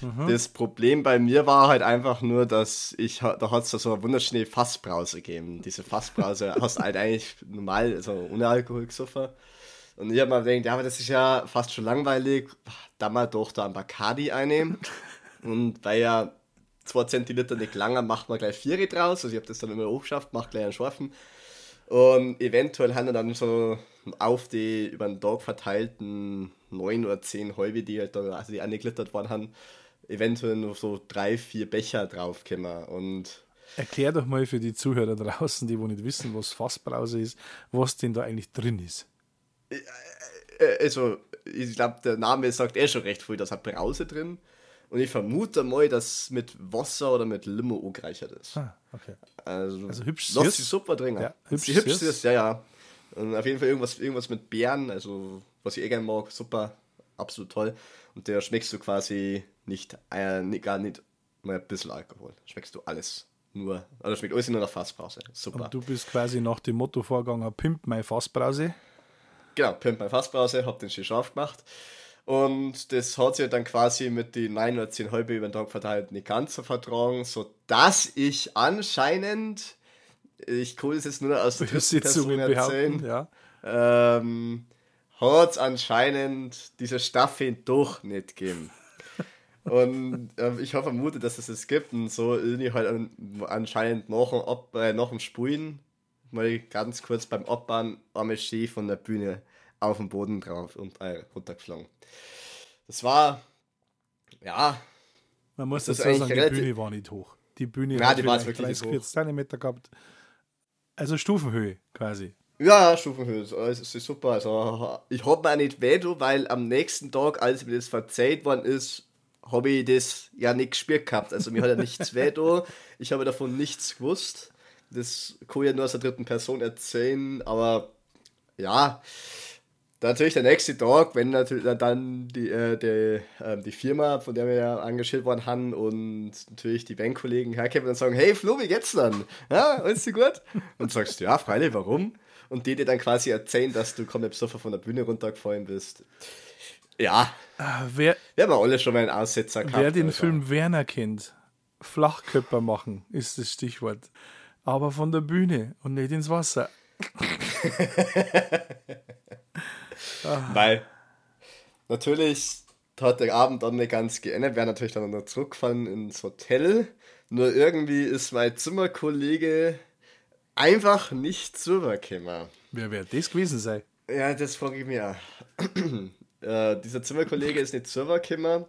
Mhm. Das Problem bei mir war halt einfach nur, dass ich, da hat es so eine wunderschöne Fassbrause gegeben. Diese Fassbrause hast halt eigentlich normal, also ohne Alkohol gesoffen. Und ich habe mir gedacht, ja, aber das ist ja fast schon langweilig, da mal doch da ein Bacardi einnehmen. Und weil ja 2 Zentiliter nicht langer, macht man gleich vier draus. Also ich habe das dann immer hochgeschafft, macht gleich einen Scharfen. Und eventuell haben wir dann so auf die über den Tag verteilten neun oder zehn Häube, die halt da, also die angeglittert worden haben, eventuell noch so drei, vier Becher draufkommen. Und Erklär doch mal für die Zuhörer draußen, die wo nicht wissen, was Fassbrause ist, was denn da eigentlich drin ist. Äh, äh, also, ich glaube, der Name sagt eh schon recht früh, da hat Brause drin. Und ich vermute mal, dass mit Wasser oder mit Limo angereichert ist. Ah, okay. Also, also hübsch Lass sie super drin. Ja, hübsch, hübsch ist, ja, ja. Und auf jeden Fall irgendwas, irgendwas mit Beeren, also was ich eh gerne mag, super, absolut toll. Und der schmeckst du quasi nicht, äh, gar nicht mal ein bisschen Alkohol. Schmeckst du alles. Nur, also schmeckt alles nur nach Fassbrause. Super. Und du bist quasi nach dem Motto vorgegangen, Pimp my Fassbrause. Genau, Pimp my Fassbrause, hab den schön scharf gemacht. Und das hat sich dann quasi mit den 9 oder 10 halbe über den Tag verteilt nicht ganz so vertragen, sodass ich anscheinend, ich kann es jetzt nur aus der Person erzählen, ja. ähm, hat es anscheinend diese Staffel doch nicht gegeben. Und äh, ich habe vermutet, dass es es gibt und so irgendwie halt an, anscheinend nach dem, Ab äh, nach dem Spulen mal ganz kurz beim Abbauen einmal Ski von der Bühne auf den Boden drauf und äh, runtergeflogen. Das war, ja. Man muss das sagen, die Bühne war nicht hoch. Die Bühne ja, die war wirklich 30, 40 cm gehabt. Also Stufenhöhe quasi. Ja, Stufenhöhe, es ist super. Also, ich habe mir nicht weh, weil am nächsten Tag, als mir das verzeiht worden ist, habe ich das ja nicht gespürt gehabt. Also mir hat ja nichts weh da. Ich habe davon nichts gewusst. Das kann ich ja nur aus der dritten Person erzählen, aber ja, natürlich der nächste Tag, wenn natürlich dann die, äh, die, äh, die Firma, von der wir ja engagiert worden haben und natürlich die Bandkollegen herkommen und sagen, hey Flo, wie geht's dann? Ja, alles gut? Und sagst, ja, freilich, warum? Und die dir dann quasi erzählen, dass du komplett besoffen von der Bühne runtergefallen bist. Ja, Ah, wer, wir haben alle schon mal einen Aussetzer gehabt. wer den also. Film Werner kennt, Flachkörper machen ist das Stichwort. Aber von der Bühne und nicht ins Wasser. Weil natürlich hat der Abend dann nicht ganz geendet, wäre natürlich dann noch zurückgefallen ins Hotel. Nur irgendwie ist mein Zimmerkollege einfach nicht rübergekommen. Wer wird das gewesen sein? Ja, das frage ich mich auch. äh, dieser Zimmerkollege ist nicht rübergekommen.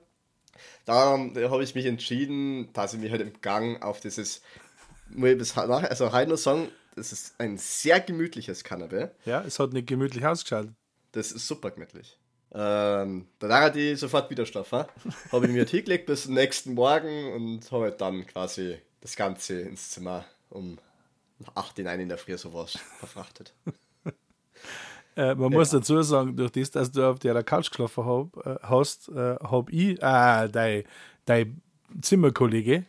Darum habe ich mich entschieden, dass ich mich halt im Gang auf dieses, muss ich also heute noch sagen, das ist ein sehr gemütliches Kanapee. Ja, es hat nicht gemütlich ausgeschaut. Das ist super gemütlich. Ähm, da hat die sofort wieder Stoff. ha? Habe ich mir hingelegt bis zum nächsten Morgen und habe halt dann quasi das Ganze ins Zimmer um 8 in 1 in der Früh sowas verfrachtet. Äh, man muss dazu sagen, durch das, dass du auf der Couch geschlafen hab, äh, hast, äh, habe ich, äh, dein, dein Zimmerkollege,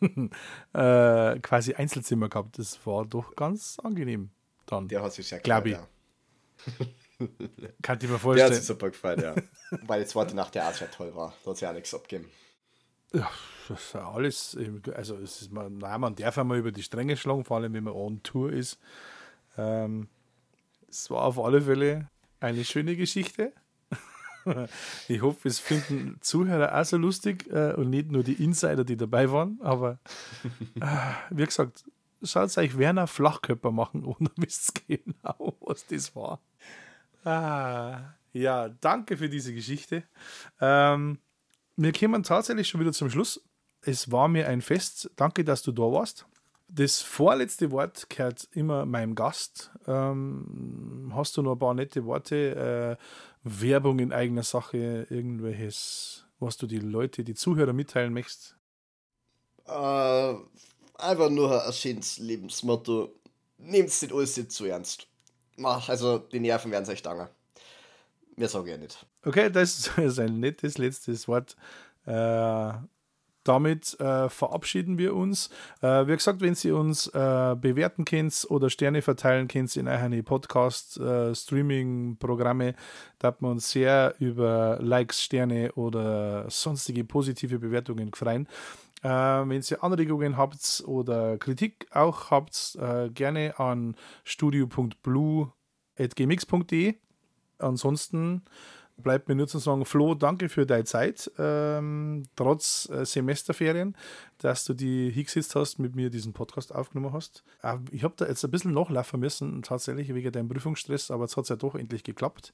äh, quasi Einzelzimmer gehabt. Das war doch ganz angenehm dann. Der hat sich sehr Glaub gefreut, Kann ich mir Ja. Der hat vorstellen. sich super gefreut, ja. Weil die zweite Nacht der auch sehr toll war. Da hat sich auch nichts abgegeben. Ja, das ist ja alles, also es ist man, nein, man darf einmal über die Stränge schlagen, vor allem wenn man on Tour ist. Ähm, es war auf alle Fälle eine schöne Geschichte. Ich hoffe, es finden Zuhörer auch so lustig äh, und nicht nur die Insider, die dabei waren. Aber äh, wie gesagt, schaut euch Werner Flachkörper machen und wisst genau, was das war. Ah, ja, danke für diese Geschichte. Ähm, wir kommen tatsächlich schon wieder zum Schluss. Es war mir ein Fest. Danke, dass du da warst. Das vorletzte Wort gehört immer meinem Gast. Ähm, hast du noch ein paar nette Worte? Äh, Werbung in eigener Sache, irgendwelches, was du die Leute, die Zuhörer mitteilen möchtest? Äh, einfach nur ein schönes Lebensmotto. Nehmt nicht alles nicht zu ernst. Mach, also die Nerven werden sich danken. Mehr sage ich ja nicht. Okay, das ist ein nettes letztes Wort. Äh, damit äh, verabschieden wir uns. Äh, wie gesagt, wenn Sie uns äh, bewerten könnt oder Sterne verteilen könnt in eine Podcast-Streaming-Programme, da hat man uns sehr über Likes, Sterne oder sonstige positive Bewertungen freuen. Äh, wenn ihr Anregungen habt oder Kritik auch habt, äh, gerne an studio.blue.gmx.de. Ansonsten bleibt mir nur zu sagen, Flo, danke für deine Zeit, ähm, trotz äh, Semesterferien, dass du die hingesetzt hast, mit mir diesen Podcast aufgenommen hast. Äh, ich habe da jetzt ein bisschen nachlaufen müssen, tatsächlich wegen deinem Prüfungsstress, aber jetzt hat es ja doch endlich geklappt.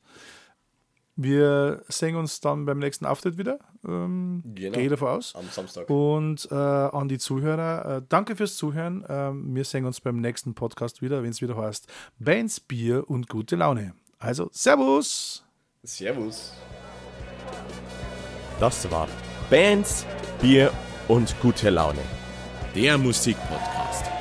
Wir sehen uns dann beim nächsten Auftritt wieder. Ähm, Genau. Gehe davon aus. Am Samstag. Und äh, an die Zuhörer, äh, danke fürs Zuhören. Ähm, wir sehen uns beim nächsten Podcast wieder, wenn es wieder heißt Bands, Bier und gute Laune. Also, Servus! Servus. Das war Bands, Bier und gute Laune. Der Musikpodcast.